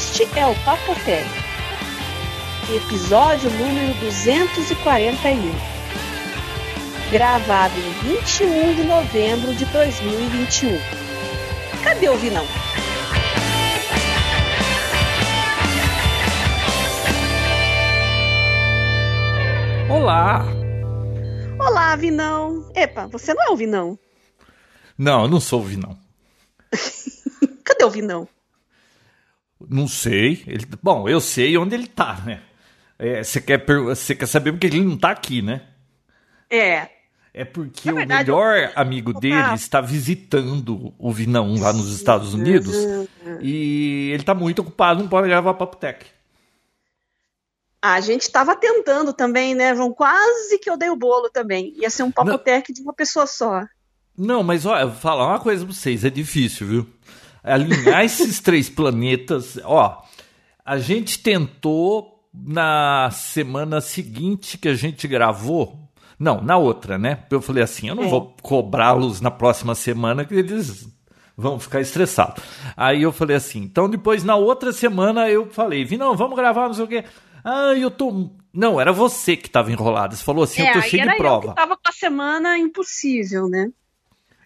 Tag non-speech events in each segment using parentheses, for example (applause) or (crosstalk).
Este é o Papotec, episódio número 241, gravado em 21 de novembro de 2021. Cadê o Vinão? Olá! Olá, Vinão. Epa, você não é o Vinão. Não, eu não sou o Vinão. (laughs) Cadê o Vinão? Não sei. Ele, bom, eu sei onde ele tá, né? É, Você quer, per- você quer saber porque ele não tá aqui, né? É. É porque Na o verdade, melhor amigo dele está visitando o Vinão lá nos Estados Unidos e ele tá muito ocupado, não pode gravar Papo Tech. A gente tava tentando também, né, João? Quase que eu dei o bolo também. Ia ser um Papotec de uma pessoa só. Não, mas olha, vou falar uma coisa pra vocês, é difícil, viu? Alinhar esses três planetas, ó, a gente tentou na semana seguinte que a gente gravou, não, na outra, né? Eu falei assim, eu não É. vou cobrá-los na próxima semana que eles vão ficar estressados. Aí eu falei assim, então depois na outra semana eu falei, vi não, vamos gravar, não sei o quê. Ah, eu tô. Não, era você que tava enrolado. Você falou assim, eu tô É, cheio de eu prova. que tava com a semana impossível, né?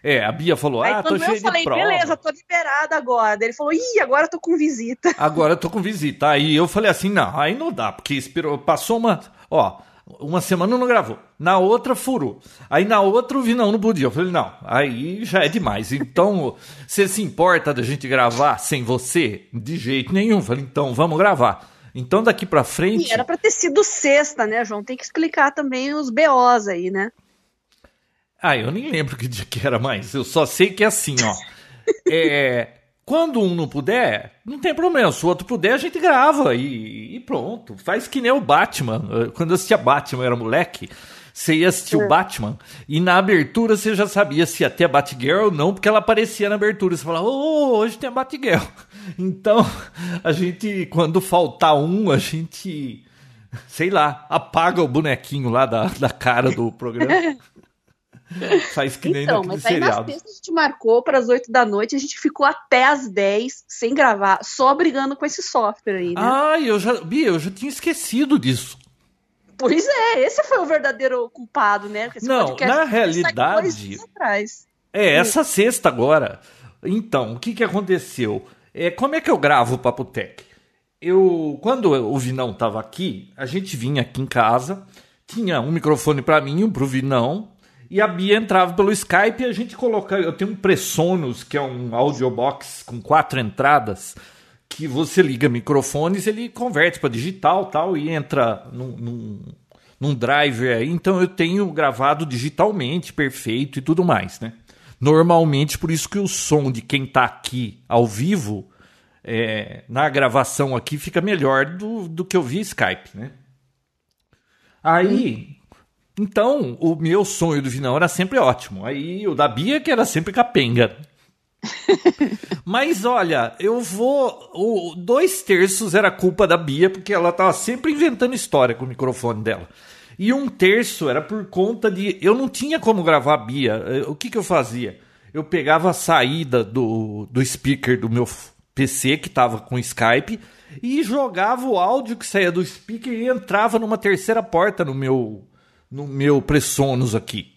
É, a Bia falou, Aí ah, tô eu cheio falei, de prova. beleza, tô liberada agora. Ele falou, ih, agora eu tô com visita. (laughs) Agora eu tô com visita. Aí eu falei assim, não, aí não dá, porque esperou, passou uma, ó, uma semana não gravou. Na outra furou. Aí na outra eu vi, não, não podia. Eu falei, não, aí já é demais. Então, (laughs) você se importa da gente gravar sem você? De jeito nenhum. Eu falei, então vamos gravar. Então daqui pra frente. E era pra ter sido sexta, né, João? Tem que explicar também os BOs aí, né? Ah, eu nem lembro que dia que era mais. Eu só sei que é assim, ó. É, quando um não puder, não tem problema. Se o outro puder, a gente grava e, e pronto. Faz que nem o Batman. Quando eu assistia Batman, eu era moleque. Você ia assistir o Batman e na abertura você já sabia se ia ter a Batgirl ou não, porque ela aparecia na abertura. Você falava, ô, hoje tem a Batgirl. (laughs) Então, a gente, quando faltar um, a gente, sei lá, apaga o bonequinho lá da, da cara do programa. (laughs) (laughs) Faz que nem Então, mas aí na seriado. sexta a gente marcou para as 8 da noite, a gente ficou até as 10 sem gravar, só brigando com esse software aí, né? Ah, eu já, Bia, eu já tinha esquecido disso. Pois é, esse foi o verdadeiro culpado, né? Esse Não, na realidade-. É, essa sexta agora. Então, o que que aconteceu? É, como é que eu gravo o Papo Tech? Eu, quando o Vinão tava aqui, a gente vinha aqui em casa, tinha um microfone para mim, um pro Vinão, e a Bia entrava pelo Skype e a gente colocava. Eu tenho um Presonus, que é um audiobox com quatro entradas, que você liga microfones, ele converte para digital tal, e entra num, num, num driver aí. Então eu tenho gravado digitalmente, perfeito e tudo mais, né? Normalmente, por isso que o som de quem tá aqui ao vivo, é, na gravação aqui, fica melhor do, do que eu via Skype, né? Aí, então, o meu sonho do Vinão era sempre ótimo. Aí o da Bia que era sempre capenga. (laughs) Mas olha, eu vou. O, dois terços era culpa da Bia, porque ela tava sempre inventando história com o microfone dela. E um terço era por conta de. Eu não tinha como gravar a Bia. Eh, O que, que eu fazia? Eu pegava a saída do, do speaker do meu PC, que tava com Skype, e jogava o áudio que saía do speaker e entrava numa terceira porta no meu, no meu Presonus aqui.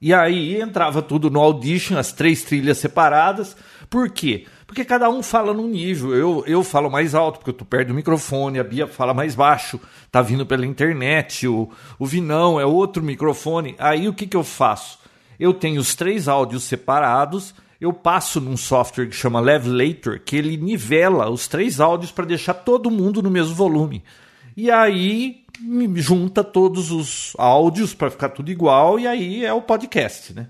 E aí entrava tudo no Audition, as três trilhas separadas. Por quê? Porque cada um fala num nível. Eu, eu falo mais alto, porque eu tô perto do microfone, a Bia fala mais baixo, tá vindo pela internet, o, o Vinão é outro microfone. Aí o que, que eu faço? Eu tenho os três áudios separados, eu passo num software que chama Levelator, que ele nivela os três áudios para deixar todo mundo no mesmo volume. E aí junta todos os áudios para ficar tudo igual e aí é o podcast, né?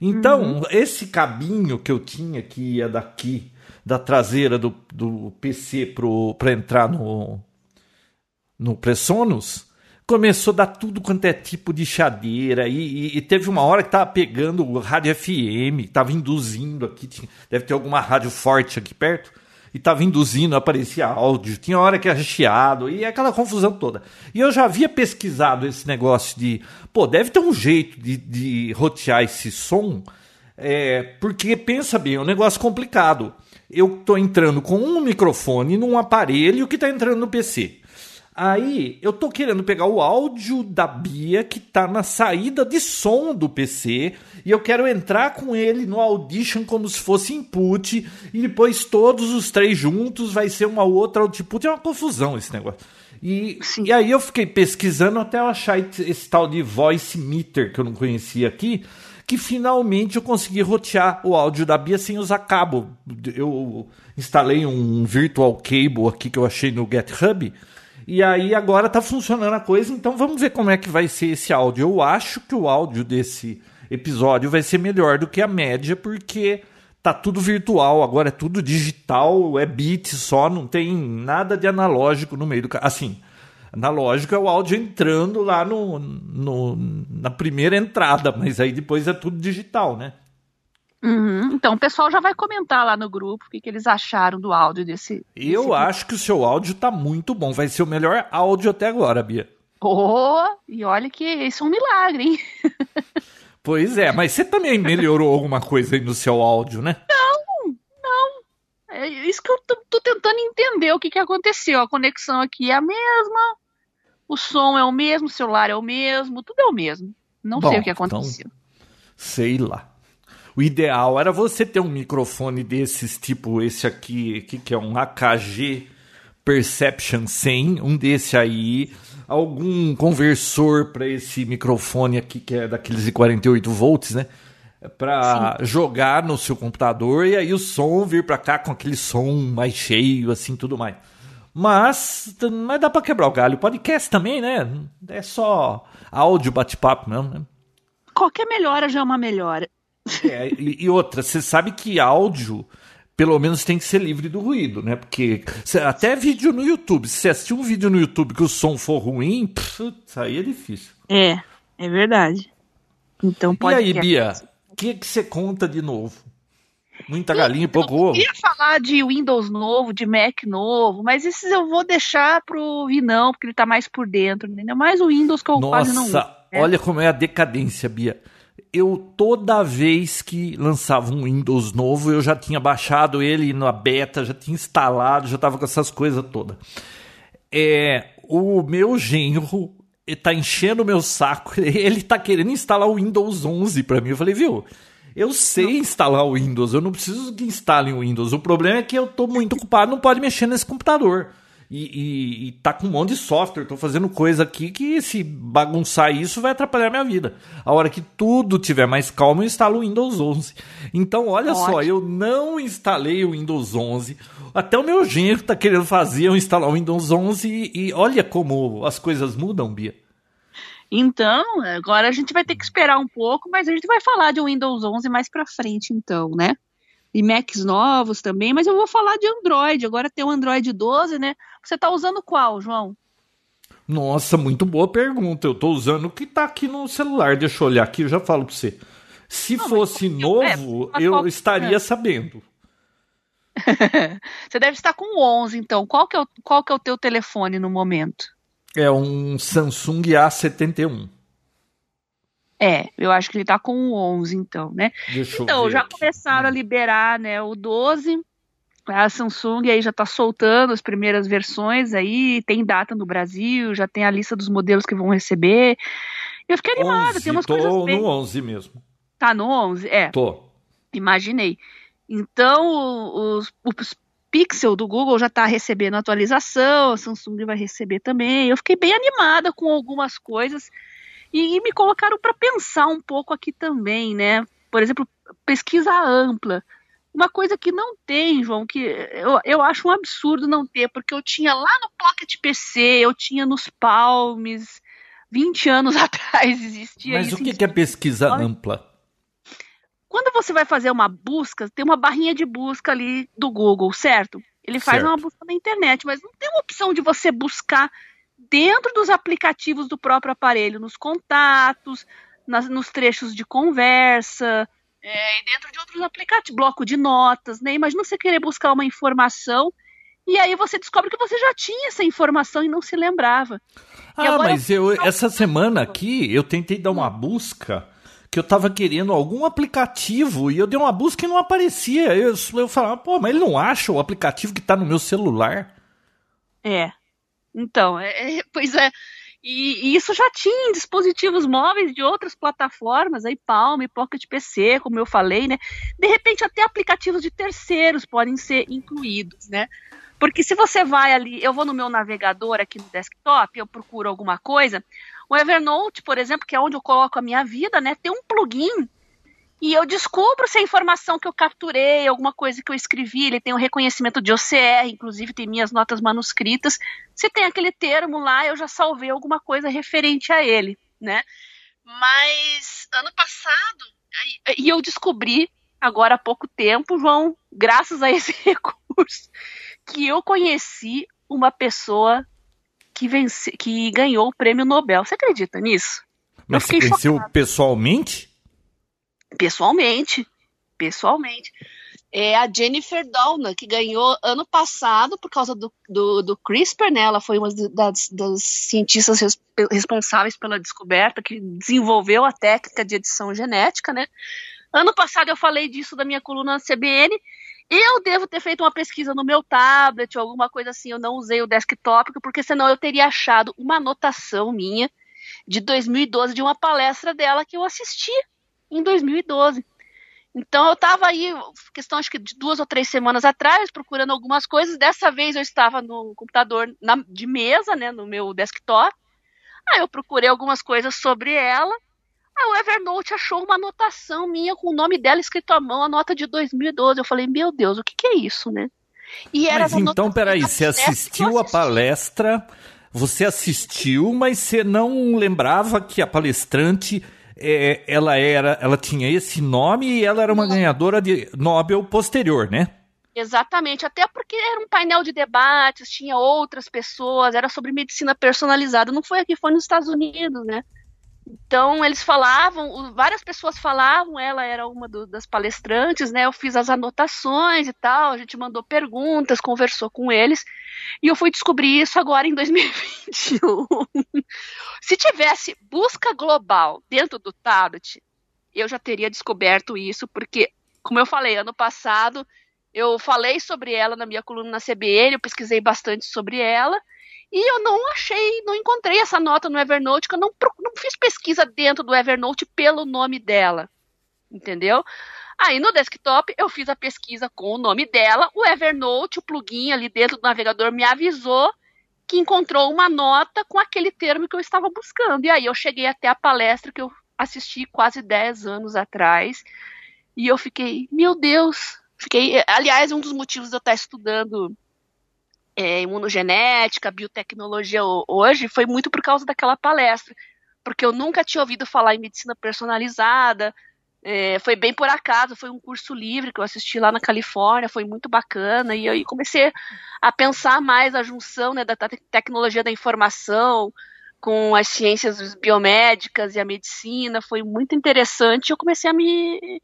Então, esse cabinho que eu tinha que ia daqui da traseira do, do PC para entrar no, no Presonus, começou a dar tudo quanto é tipo de chadeira. E, e- e teve uma hora que tava pegando o rádio FM, tava induzindo aqui, tinha- deve ter alguma rádio forte aqui perto, e tava induzindo, aparecia áudio, tinha hora que era chiado, e aquela confusão toda. E eu já havia pesquisado esse negócio de, pô, deve ter um jeito de, de rotear esse som É, porque pensa bem, é um negócio complicado. Eu tô entrando com um microfone num aparelho que tá entrando no PC. Aí eu tô querendo pegar o áudio da Bia que tá na saída de som do PC e eu quero entrar com ele no Audition como se fosse input e depois todos os três juntos vai ser uma outra output. É uma confusão esse negócio. E, e aí eu fiquei pesquisando até eu achar esse tal de voice meter que eu não conhecia aqui, que finalmente eu consegui rotear o áudio da Bia sem usar cabo. Eu instalei um virtual cable aqui que eu achei no GitHub e aí agora tá funcionando a coisa, então vamos ver como é que vai ser esse áudio. Eu acho que o áudio desse episódio vai ser melhor do que a média, porque tá tudo virtual, agora é tudo digital, é bit só, não tem nada de analógico no meio do. Assim, analógico é o áudio entrando lá no, no, na primeira entrada, mas aí depois é tudo digital, né? Uhum. Então, o pessoal já vai comentar lá no grupo o que, que eles acharam do áudio desse. Eu desse acho que o seu áudio tá muito bom. Vai ser o melhor áudio até agora, Bia. Oh, e olha que isso é um milagre, hein? (laughs) pois é, mas você também melhorou alguma coisa aí no seu áudio, né? Não, não. É isso que eu tô, tô tentando entender o que, que aconteceu. A conexão aqui é a mesma, o som é o mesmo, o celular é o mesmo, tudo é o mesmo. Não bom, sei o que aconteceu. Então, sei lá. O ideal era você ter um microfone desses, tipo esse aqui, que, que é um AKG Perception 100, um desse aí, algum conversor para esse microfone aqui, que é daqueles de 48 volts, né? Para jogar no seu computador e aí o som vir para cá com aquele som mais cheio, assim, tudo mais. Mas, mas dá para quebrar o galho. Podcast também, né? É só áudio, bate-papo mesmo, né? Qualquer melhora já é uma melhora. É, e, e, outra, você sabe que áudio, pelo menos, tem que ser livre do ruído, né? Porque até vídeo no YouTube, se você assistir um vídeo no YouTube que o som for ruim, putz, aí é difícil. É, é verdade. Então pode. E aí, Bia, o que, você conta de novo? Muita galinha e pouco ovo. Eu queria falar de Windows novo, de Mac novo, mas esses eu vou deixar pro Vinão, porque ele tá mais por dentro, entendeu? Mais o Windows que eu Nossa, quase não uso. Nossa, né? olha como é a decadência, Bia eu toda vez que lançava um Windows novo, eu já tinha baixado ele na beta, já tinha instalado, já estava com essas coisas todas. É, o meu genro está enchendo o meu saco, (laughs) ele está querendo instalar o Windows 11 para mim. Eu falei, viu? Eu sei instalar o Windows, eu não preciso que instalem o Windows. O problema é que eu estou muito ocupado, não pode mexer nesse computador e, e, e, tá com um monte de software, tô fazendo coisa aqui que se bagunçar isso vai atrapalhar minha vida. A hora que tudo tiver mais calmo, eu instalo o Windows 11. Então, olha Ótimo. só, eu não instalei o Windows 11. Até o meu genro tá querendo fazer eu instalar o Windows 11 e, e olha como as coisas mudam, Bia. Então, agora a gente vai ter que esperar um pouco, mas a gente vai falar de Windows 11 mais para frente, então, né? E Macs novos também, mas eu vou falar de Android. Agora tem o Android 12, né? Você está usando qual, João? Nossa, muito boa pergunta. Eu estou usando o que está aqui no celular. Deixa eu olhar aqui, eu já falo para você. Se Não, fosse novo, é, eu estaria é. sabendo. (laughs) você deve estar com o 11, então. Qual que, é o, qual que é o teu telefone no momento? É um Samsung A71. É, eu acho que ele tá com o 11, então, né? Deixa então, já aqui. começaram a liberar, né, o 12. A Samsung aí já tá soltando as primeiras versões aí, tem data no Brasil, já tem a lista dos modelos que vão receber. Eu fiquei animada, 11, tem umas tô coisas bem... no 11 mesmo. Tá no 11? É. Tô. Imaginei. Então, os, os Pixel do Google já está recebendo atualização, a Samsung vai receber também. Eu fiquei bem animada com algumas coisas. E, e me colocaram para pensar um pouco aqui também, né? Por exemplo, pesquisa ampla. Uma coisa que não tem, João, que eu, eu acho um absurdo não ter, porque eu tinha lá no Pocket PC, eu tinha nos Palms, 20 anos (laughs) atrás existia Mas isso. Mas o que é pesquisa ampla? Quando você vai fazer uma busca, tem uma barrinha de busca ali do Google, certo? Ele faz certo. uma busca na internet, mas não tem uma opção de você buscar dentro dos aplicativos do próprio aparelho, nos contatos, nas, nos trechos de conversa, é, e dentro de outros aplicativos, bloco de notas, né? Imagina você querer buscar uma informação e aí você descobre que você já tinha essa informação e não se lembrava. Ah, mas eu, essa semana aqui eu tentei dar uma busca que eu tava querendo algum aplicativo e eu dei uma busca e não aparecia. Eu, eu falava, pô, mas ele não acha o aplicativo que tá no meu celular? É. Então, é, é, pois é. E, e, isso já tinha em dispositivos móveis de outras plataformas, aí Palm, Pocket PC, como eu falei, né? De repente até aplicativos de terceiros podem ser incluídos, né? Porque se você vai ali, eu vou no meu navegador aqui no desktop, eu procuro alguma coisa, o Evernote, por exemplo, que é onde eu coloco a minha vida, né, tem um plugin e eu descubro se a informação que eu capturei, alguma coisa que eu escrevi, ele tem um reconhecimento de OCR, inclusive tem minhas notas manuscritas. Se tem aquele termo lá, eu já salvei alguma coisa referente a ele, né? Mas ano passado, e eu descobri agora há pouco tempo, João, graças a esse (laughs) recurso, que eu conheci uma pessoa que, vence, que ganhou o prêmio Nobel. Você acredita nisso? Mas você conheceu chocada. pessoalmente? Pessoalmente. Pessoalmente. É a Jennifer Doudna, que ganhou ano passado por causa do, do, do CRISPR, né? Ela foi uma das, das cientistas res, responsáveis pela descoberta, que desenvolveu a técnica de edição genética, né? Ano passado eu falei disso da minha coluna na CBN, eu devo ter feito uma pesquisa no meu tablet, alguma coisa assim, eu não usei o desktop, porque senão eu teria achado uma anotação minha de 2012 de uma palestra dela que eu assisti em 2012. Então eu estava aí, questão acho que de duas ou três semanas atrás, procurando algumas coisas. Dessa vez eu estava no computador na, de mesa, né, no meu desktop. Aí eu procurei algumas coisas sobre ela Aí o Evernote achou uma anotação minha com o nome dela escrito à mão, a nota de 2012. Eu falei, meu Deus, o que, que é isso, né? E era mas então, peraí, você assistiu a palestra, você assistiu, mas você não lembrava que a palestrante é, ela era, ela tinha esse nome e ela era uma ganhadora de Nobel posterior, né? Exatamente, até porque era um painel de debates, tinha outras pessoas, era sobre medicina personalizada. Não foi aqui, foi nos Estados Unidos, né? Então eles falavam, várias pessoas falavam, ela era uma do, das palestrantes, né? Eu fiz as anotações e tal, a gente mandou perguntas, conversou com eles, e eu fui descobrir isso agora em 2021. (laughs) Se tivesse busca global dentro do tablet, eu já teria descoberto isso, porque, como eu falei, ano passado eu falei sobre ela na minha coluna na CBN, eu pesquisei bastante sobre ela, e eu não achei, não encontrei essa nota no Evernote, que eu não, não fiz pesquisa dentro do Evernote pelo nome dela. Entendeu? Aí no desktop eu fiz a pesquisa com o nome dela, o Evernote, o plugin ali dentro do navegador me avisou que encontrou uma nota com aquele termo que eu estava buscando. E aí eu cheguei até a palestra que eu assisti quase 10 anos atrás. E eu fiquei, meu Deus, fiquei, aliás, um dos motivos de eu estar estudando é, imunogenética, biotecnologia hoje foi muito por causa daquela palestra, porque eu nunca tinha ouvido falar em medicina personalizada. É, foi bem por acaso, foi um curso livre que eu assisti lá na Califórnia, foi muito bacana, e aí comecei a pensar mais a junção né, da tecnologia da informação com as ciências biomédicas e a medicina, foi muito interessante, eu comecei a me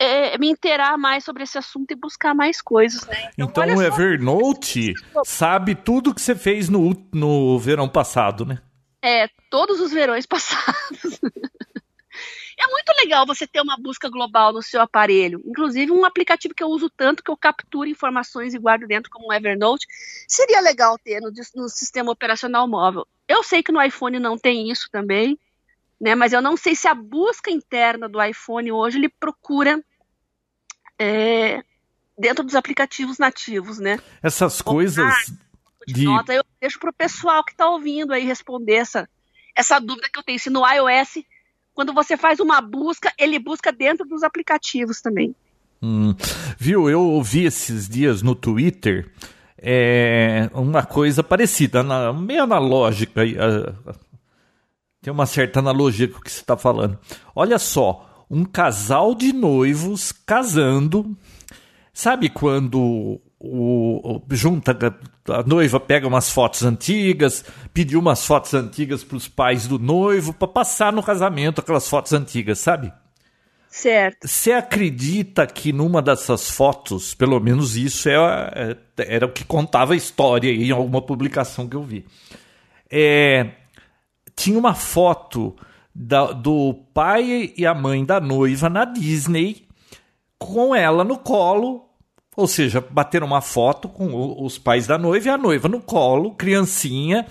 é, me inteirar mais sobre esse assunto e buscar mais coisas, né? Então, então o Evernote sabe tudo que você fez no, no verão passado, né? É, todos os verões (laughs) passados. é muito legal você ter uma busca global no seu aparelho. Inclusive, um aplicativo que eu uso tanto que eu capturo informações e guardo dentro, como o Evernote, seria legal ter no, no sistema operacional móvel. Eu sei que no iPhone não tem isso também, né? Mas eu não sei se a busca interna do iPhone hoje ele procura é, dentro dos aplicativos nativos, né? Essas coisas de, de nota eu deixo para o pessoal que está ouvindo aí responder essa essa dúvida que eu tenho se no iOS quando você faz uma busca ele busca dentro dos aplicativos também. Hum, viu? Eu ouvi esses dias no Twitter é, uma coisa parecida, meio analógica. Tem uma certa analogia com o que você está falando. Olha só, um casal de noivos casando. Sabe quando o, o, junta a noiva pega umas fotos antigas, pediu umas fotos antigas para os pais do noivo para passar no casamento aquelas fotos antigas, sabe? Certo. Você acredita que numa dessas fotos, pelo menos isso é, é, era o que contava a história em alguma publicação que eu vi, é, tinha uma foto da, do pai e a mãe da noiva na Disney, com ela no colo, ou seja, bateram uma foto com os pais da noiva e a noiva no colo, criancinha,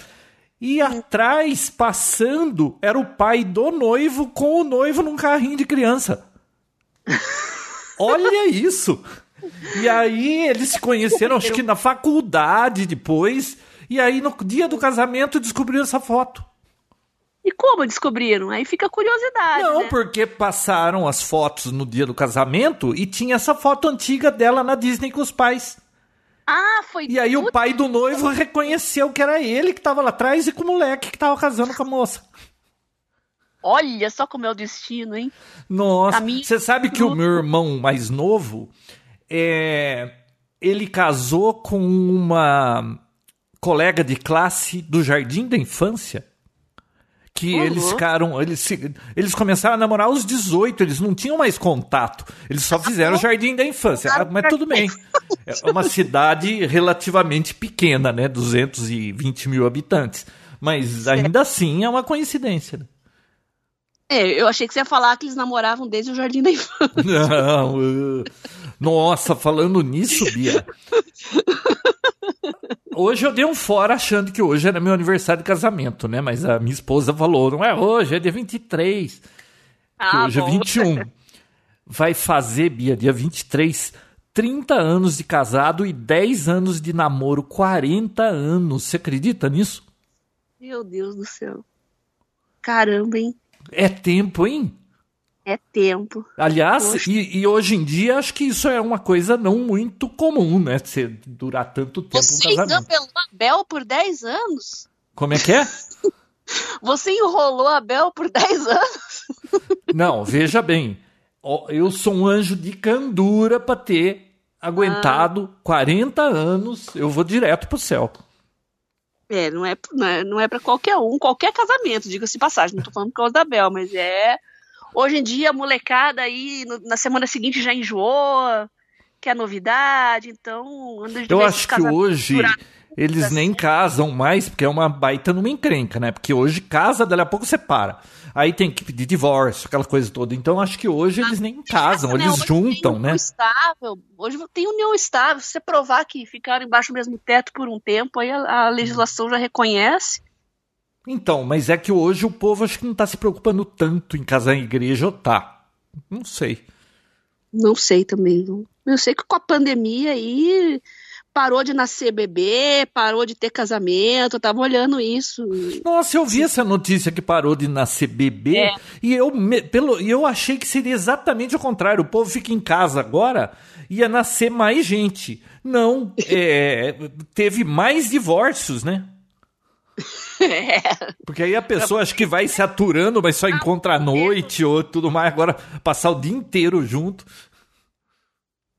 e atrás, passando, era o pai do noivo com o noivo num carrinho de criança. (laughs) Olha isso! E aí eles se conheceram, acho que na faculdade depois. E aí no dia do casamento descobriram essa foto. E como descobriram? Aí fica a curiosidade. Não, né? porque passaram as fotos no dia do casamento e tinha essa foto antiga dela na Disney com os pais. Ah, foi E aí o pai do noivo reconheceu que era ele que tava lá atrás e com o moleque que tava casando com a moça. Olha só como é o destino, hein? Nossa, você sabe que o meu irmão mais novo, é, ele casou com uma colega de classe do jardim da infância. Que Uhum. eles ficaram. Eles, se- eles começaram a namorar aos 18, eles não tinham mais contato. Eles só fizeram o jardim da infância. Ah, mas tudo bem. É uma cidade relativamente pequena, né? 220 mil habitantes. Mas ainda assim é uma coincidência. né? É, eu achei que você ia falar que eles namoravam desde o Jardim da Infância. Não, nossa, falando nisso, Bia. (laughs) Hoje eu dei um fora achando que hoje era meu aniversário de casamento, né? Mas a minha esposa falou: não é hoje, é dia 23. Que Ah, hoje bom. é 21. Vai fazer, Bia, dia 23, 30 anos de casado e 10 anos de namoro, 40 anos. Você acredita nisso? Meu Deus do céu. Caramba, hein? É tempo, hein? É tempo. Aliás, e, e hoje em dia acho que isso é uma coisa não muito comum, né? Você durar tanto tempo um Você casamento. enganou a Bel por 10 anos? Como é que é? (laughs) Você enrolou a Bel por 10 anos? Não, veja bem. Eu sou um anjo de candura pra ter aguentado 40 anos. Eu vou direto pro céu. É, não é, não é, não é pra qualquer um, qualquer casamento, diga-se passagem. Não tô falando por causa da Bel, mas é. Hoje em dia, a molecada aí, no- na semana seguinte já enjoou, quer novidade, então. Eu acho que hoje eles assim. nem casam mais, porque é uma baita numa encrenca, né? Porque hoje casa, dali a pouco separa. Aí tem que pedir divórcio, aquela coisa toda. Então acho que hoje eles nem casam, né? eles Hoje juntam, tem né? Estável. Hoje tem união estável. Se você provar que ficaram embaixo do mesmo teto por um tempo, aí a, a legislação já reconhece. Então, mas é que hoje o povo acho que não tá se preocupando tanto em casar em igreja ou tá. Não sei. Não sei também. não. Eu sei que com a pandemia aí parou de nascer bebê, parou de ter casamento. Eu tava olhando isso. Nossa, eu vi essa notícia que parou de nascer bebê É. e eu, me- pelo, e eu achei que seria exatamente o contrário. O povo fica em casa agora, ia nascer mais gente. Não, (laughs) é, teve mais divórcios, né? (laughs) É. Porque aí a pessoa acho que vai se aturando, mas só encontra à noite ou tudo mais. Agora passar o dia inteiro junto.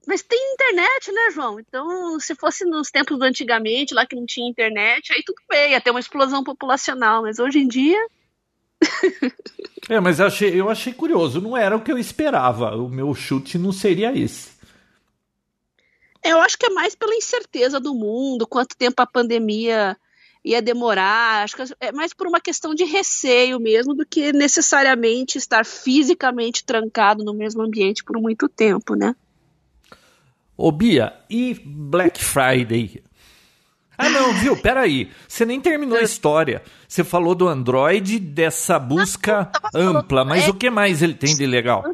Mas tem internet, né, João? Então, se fosse nos tempos do antigamente, lá que não tinha internet, aí tudo bem, ia ter uma explosão populacional. Mas hoje em dia, É, mas eu achei, eu achei curioso. Não era o que eu esperava. O meu chute não seria esse. eu acho que é mais pela incerteza do mundo, quanto tempo a pandemia ia demorar. Acho que é mais por uma questão de receio mesmo do que necessariamente estar fisicamente trancado no mesmo ambiente por muito tempo, né? Ô Bia, e Black Friday? Ah, não, viu? Peraí. Você nem terminou a história. Você falou do Android, dessa busca ampla, mas é. o que mais ele tem de legal?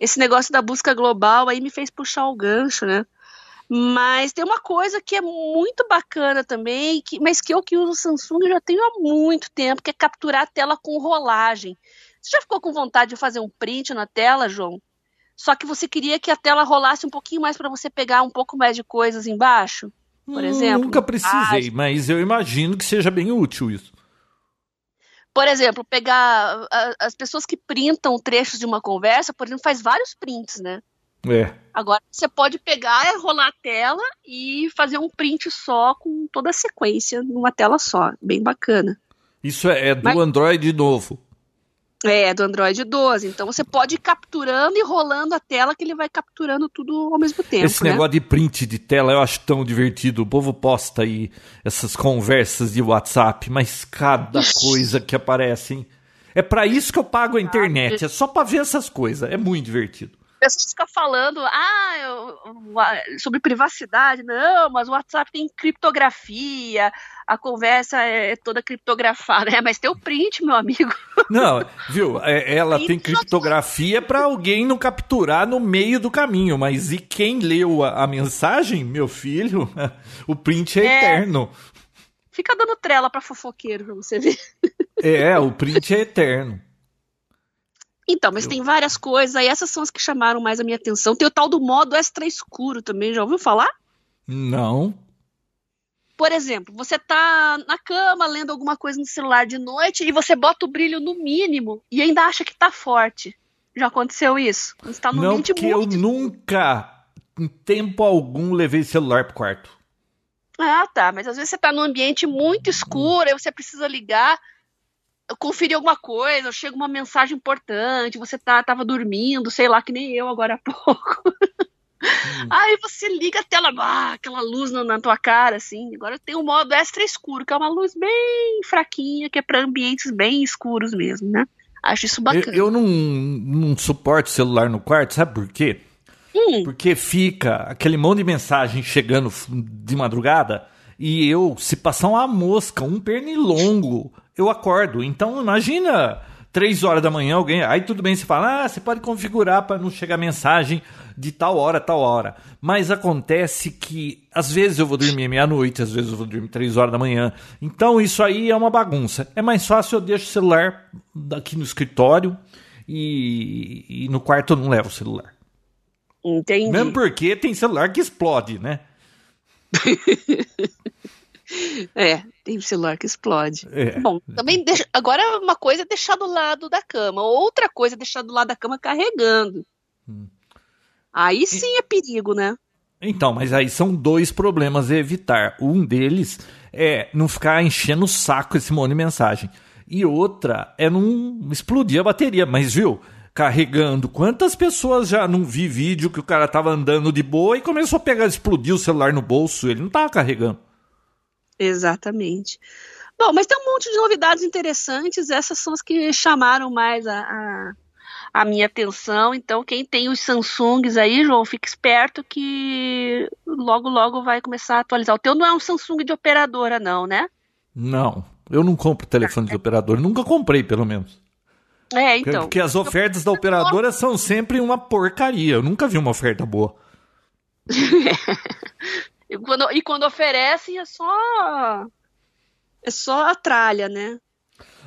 Esse negócio da busca global aí me fez puxar o gancho, né? Mas tem uma coisa que é muito bacana também, que, mas que eu que uso o Samsung já tenho há muito tempo, que é capturar a tela com rolagem. Você já ficou com vontade de fazer um print na tela, João? Só que você queria que a tela rolasse um pouquinho mais para você pegar um pouco mais de coisas embaixo? Por Hum, exemplo, Nunca precisei, imagem. mas eu imagino que seja bem útil isso. Por exemplo, pegar as pessoas que printam trechos de uma conversa, por exemplo, faz vários prints, né? É. Agora você pode pegar, rolar a tela e fazer um print só com toda a sequência numa tela só. Bem bacana. Isso é, é do Mas- Android novo. É, do Android 12. Então você pode ir capturando e rolando a tela que ele vai capturando tudo ao mesmo tempo. Esse né? negócio de print de tela eu acho tão divertido. O povo posta aí essas conversas de WhatsApp, mas cada coisa que aparece, hein? É para isso que eu pago a internet, é só para ver essas coisas. É muito divertido. Pessoas ficam falando, ah, eu, sobre privacidade. Não, mas o WhatsApp tem criptografia, a conversa é toda criptografada. É, mas tem o print, meu amigo. Não, viu? É, ela tem criptografia para alguém não capturar no meio do caminho, mas e quem leu a, a mensagem, meu filho? (laughs) O print é, é eterno. Fica dando trela para fofoqueiro pra você ver. É, o print é eterno. Então, mas Eu... tem várias coisas, aí essas são as que chamaram mais a minha atenção. Tem o tal do modo extra escuro também, já ouviu falar? Não. Por exemplo, você tá na cama lendo alguma coisa no celular de noite e você bota o brilho no mínimo e ainda acha que tá forte. Já aconteceu isso? Você tá no Não, porque eu nunca, em tempo algum, levei celular pro quarto. Ah, tá. Mas às vezes você tá num ambiente muito escuro, aí você precisa ligar conferir alguma coisa, chega uma mensagem importante, você tá, tava dormindo, sei lá, que nem eu agora há (laughs) pouco. Hum. Aí você liga a tela, ah, aquela luz na, na, tua cara, assim. Agora tem o modo extra escuro, que é uma luz bem fraquinha, que é para ambientes bem escuros mesmo, né? Acho isso bacana. Eu, eu não, não suporto celular no quarto, sabe por quê? Hum. Porque fica aquele monte de mensagem chegando de madrugada e eu, se passar uma mosca, um pernilongo eu acordo. Então imagina três horas da manhã alguém. Aí tudo bem, você fala, ah, você pode configurar para não chegar mensagem de tal hora, tal hora. Mas acontece que às vezes eu vou dormir meia-noite, às vezes eu vou dormir três horas da manhã. Então isso aí é uma bagunça. É mais fácil eu deixo o celular aqui no escritório e, e no quarto eu não levo o celular. Entendi. Mesmo porque tem celular que explode, né? (laughs) É, tem celular que explode. É. Bom, também deixa, agora uma coisa é deixar do lado da cama, outra coisa é deixar do lado da cama carregando. Hum. Aí sim é perigo, né? Então, mas aí são dois problemas a evitar. Um deles é não ficar enchendo o saco esse monte de mensagem. E outra é não explodir a bateria. Mas viu, carregando. Quantas pessoas já não vi vídeo que o cara tava andando de boa e começou a pegar, explodir o celular no bolso, ele não tava carregando. Exatamente. Bom, mas tem um monte de novidades interessantes, essas são as que chamaram mais a, a, a minha atenção. Então, quem tem os Samsungs aí, João, fica esperto que logo, logo vai começar a atualizar. O teu não é um Samsung de operadora, não, né? Não, eu não compro telefone de operadora, nunca comprei, pelo menos. É, então. Porque as ofertas da operadora são sempre uma porcaria. Eu nunca vi uma oferta boa. (laughs) E quando, e quando oferecem é só. É só a tralha, né?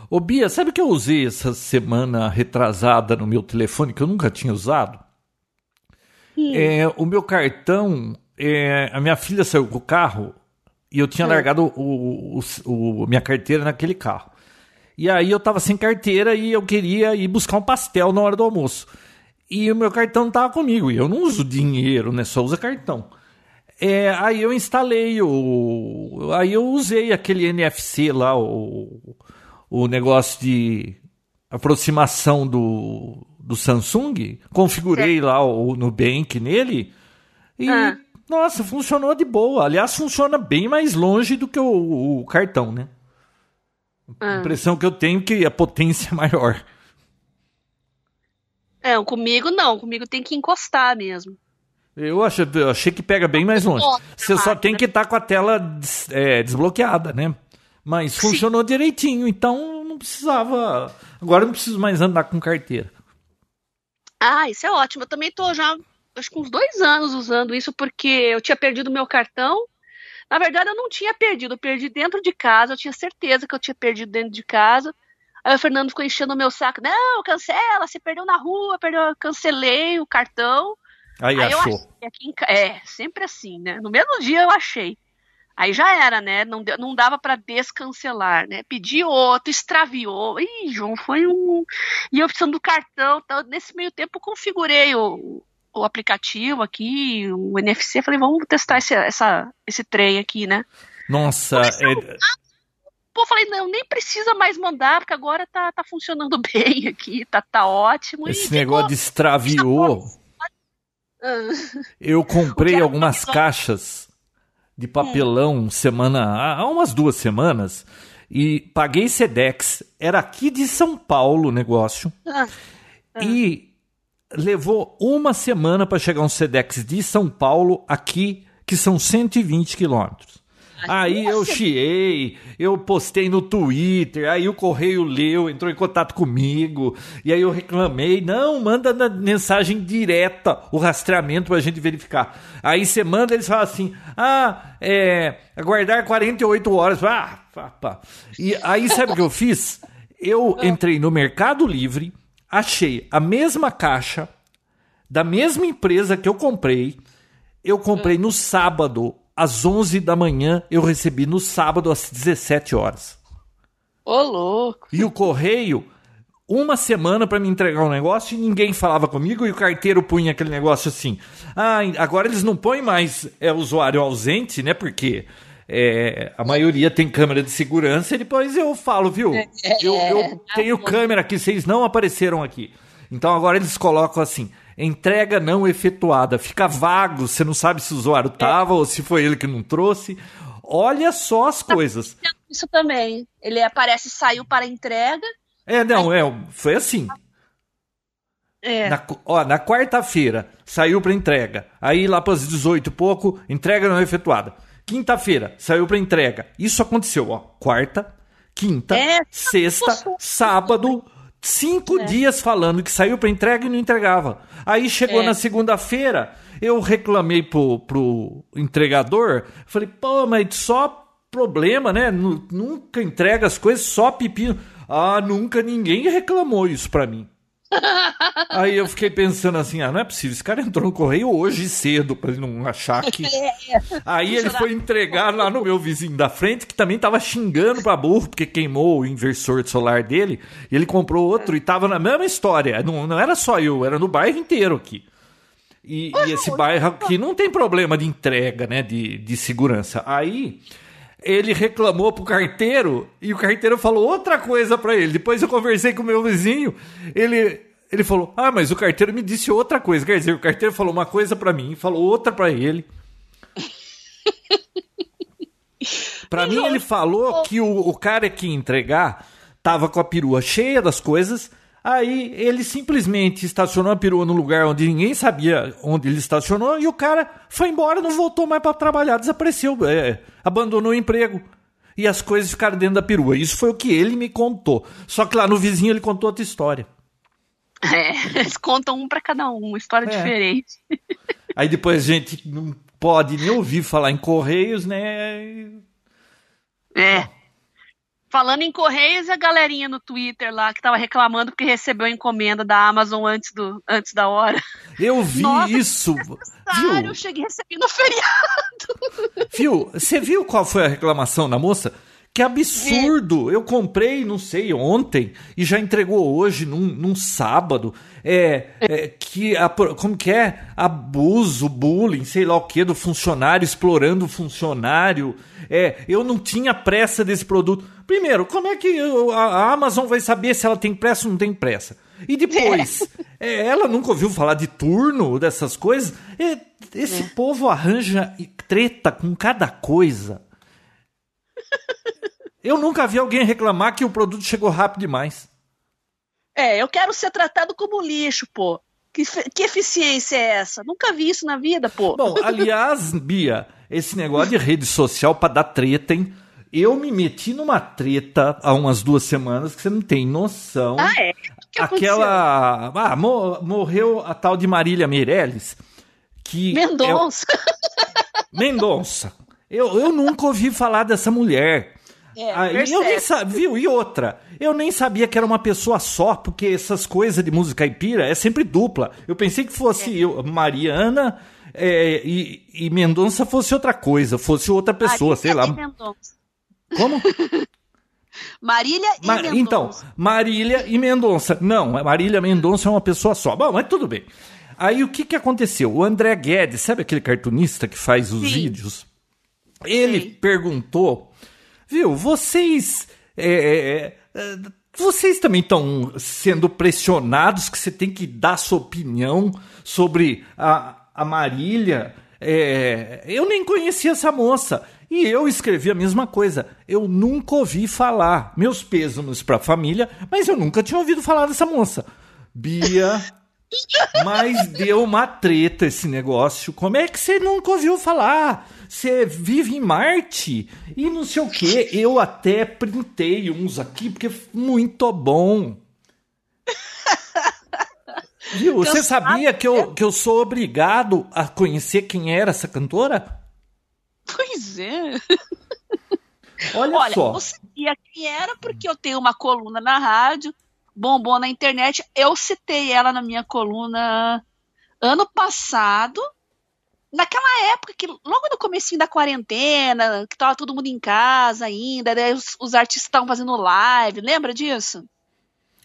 Ô Bia, sabe que eu usei essa semana retrasada no meu telefone que eu nunca tinha usado? Hum. É, o meu cartão, é, a minha filha saiu com o carro e eu tinha hum. largado o, o, o, minha carteira naquele carro. E aí eu tava sem carteira e eu queria ir buscar um pastel na hora do almoço. E o meu cartão não tava comigo. E eu não uso dinheiro, né? Só uso cartão. É, aí eu instalei o. Aí eu usei aquele NFC lá, o, o negócio de aproximação do, do Samsung. Configurei lá o Nubank nele. E, ah. nossa, funcionou de boa. Aliás, funciona bem mais longe do que o, o cartão, né? A ah. impressão que eu tenho é que a potência é maior. É, comigo não. Comigo tem que encostar mesmo. Eu achei, eu achei que pega bem mais longe. Você só tem que estar tá com a tela é, desbloqueada, né? Mas funcionou Sim. direitinho, então não precisava. Agora não preciso mais andar com carteira. Ah, isso é ótimo. Eu também tô já, acho que uns dois anos usando isso, porque eu tinha perdido meu cartão. Na verdade, eu não tinha perdido, eu perdi dentro de casa, eu tinha certeza que eu tinha perdido dentro de casa. Aí o Fernando ficou enchendo o meu saco. Não, cancela, você perdeu na rua, perdeu, cancelei o cartão. Aí, Aí achou. Aqui, é, sempre assim, né? No mesmo dia eu achei. Aí já era, né? Não, não dava para descancelar, né? Pedi outro, extraviou. Ih, João, foi um. E eu precisando do cartão. Nesse meio tempo eu configurei o, o aplicativo aqui, o NFC. Falei, vamos testar esse, essa, esse trem aqui, né? Nossa, é... Pô, falei, não, nem precisa mais mandar, porque agora tá, tá funcionando (laughs) bem aqui, tá, tá ótimo. Esse negócio de extraviou. Eu comprei algumas caixas de papelão semana há umas duas semanas e paguei Sedex. Era aqui de São Paulo o negócio. Ah, E levou uma semana para chegar um Sedex de São Paulo aqui, que são 120 quilômetros. Aí eu chiei, eu postei no Twitter, aí o correio leu, entrou em contato comigo, e aí eu reclamei, não, manda na mensagem direta o rastreamento pra gente verificar. Aí você manda, eles falam assim, ah, é, aguardar 48 horas, ah, pá, pá. E aí sabe o que eu fiz? Eu entrei no Mercado Livre, achei a mesma caixa, da mesma empresa que eu comprei, eu comprei no sábado, às 11 da manhã, eu recebi no sábado às 17 horas. Ô, louco. E o correio, uma semana para me entregar um negócio e ninguém falava comigo e o carteiro punha aquele negócio assim. Ah, agora eles não põem mais é, usuário ausente, né? Porque é, a maioria tem câmera de segurança e depois eu falo, viu? (laughs) Eu, eu tenho câmera aqui, vocês não apareceram aqui. Então agora eles colocam assim, entrega não efetuada. Fica vago, você não sabe se o usuário tava ou se foi ele que não trouxe. Olha só as coisas. Isso também. Ele aparece, saiu para entrega. É, não, é, foi assim. É. Na, ó, na quarta-feira saiu para entrega. Aí lá para as 18 e pouco, entrega não efetuada. Quinta-feira saiu para entrega. Isso aconteceu, ó. Quarta, quinta, É, sexta, sábado, cinco É. dias falando que saiu para entrega e não entregava. Aí chegou É. na segunda-feira, eu reclamei pro, pro entregador, falei, pô, mas só problema, né? Nu- Nunca entrega as coisas, só pepino. Ah, nunca ninguém reclamou isso pra mim. Aí eu fiquei pensando assim, ah, não é possível, esse cara entrou no correio hoje cedo pra ele não achar que... (laughs) Aí ele foi entregar lá no meu vizinho da frente, que também tava xingando pra burro, porque queimou o inversor solar dele, e ele comprou outro e tava na mesma história. Não, não era só eu, era no bairro inteiro aqui. E, e esse bairro aqui não tem problema de entrega, né, de, de segurança. Aí ele reclamou pro carteiro e o carteiro falou outra coisa pra ele. Depois eu conversei com o meu vizinho, ele ele falou: "Ah, mas o carteiro me disse outra coisa". Quer dizer, o carteiro falou uma coisa pra mim, falou outra pra ele. (laughs) Pra mim ele falou que o, o cara que ia entregar tava com a perua cheia das coisas. Aí ele simplesmente estacionou a perua no lugar onde ninguém sabia onde ele estacionou e o cara foi embora, não voltou mais pra trabalhar, desapareceu, é, abandonou o emprego. E as coisas ficaram dentro da perua. Isso foi o que ele me contou. Só que lá no vizinho ele contou outra história. (laughs) É, eles contam um pra cada um, uma história É. diferente. (laughs) Aí depois a gente não pode nem ouvir falar em correios, né? É. Falando em Correios, a galerinha no Twitter lá que tava reclamando porque recebeu a encomenda da Amazon antes, do, antes da hora. Eu (laughs) vi Nossa, isso. Viu? eu cheguei a receber no (laughs) feriado. Viu? Você viu qual foi a reclamação da moça? Que absurdo! Eu comprei, não sei, ontem e já entregou hoje, num, num sábado. É, é, que a- como que é? Abuso, bullying, sei lá o que, do funcionário explorando o funcionário. É, eu não tinha pressa desse produto. Primeiro, como é que a Amazon vai saber se ela tem pressa ou não tem pressa? E depois, (laughs) é, ela nunca ouviu falar de turno, dessas coisas? É, esse povo arranja treta com cada coisa. Eu nunca vi alguém reclamar que o produto chegou rápido demais. É, eu quero ser tratado como lixo, pô. Que, que eficiência é essa? Nunca vi isso na vida, pô. Bom, aliás, Bia, esse negócio de rede social pra dar treta, hein? Eu me meti numa treta há umas duas semanas que você não tem noção. ah, é? Que? Aquela. Ah, mo- morreu a tal de Marília Meirelles. Que é- Mendonça. (laughs) Mendonça. Eu, eu nunca ouvi falar dessa mulher. É, Aí eu nem sabia, viu? E outra, eu nem sabia que era uma pessoa só, porque essas coisas de música caipira é sempre dupla. Eu pensei que fosse eu, Mariana é, e, e Mendonça fosse outra coisa, fosse outra pessoa, sei lá. Mendonça. Como? (laughs) Marília e Ma- Mendonça. então, Marília e Mendonça. Não, Marília Mendonça é uma pessoa só. Bom, mas tudo bem. Aí o que, que aconteceu? O André Guedes, sabe aquele cartunista que faz os Sim. vídeos? Ele Sim. perguntou, viu, vocês. é, é, é, vocês também estão sendo pressionados que você tem que dar sua opinião sobre a, a Marília É, eu nem conhecia essa moça. E eu escrevi a mesma coisa. Eu nunca ouvi falar. Meus pêsames para a família, mas eu nunca tinha ouvido falar dessa moça. Bia. Mas deu uma treta esse negócio. Como é que você nunca ouviu falar? Você vive em Marte e não sei o que. Eu até printei uns aqui porque é muito bom. Viu? Você sabia que eu, que eu sou obrigado a conhecer quem era essa cantora? Pois é. Olha, Olha só. Eu sabia quem era porque eu tenho uma coluna na rádio, bombou na internet. Eu citei ela na minha coluna ano passado, naquela época que logo no comecinho da quarentena, que tava todo mundo em casa ainda, né, os, os artistas estavam fazendo live, lembra disso?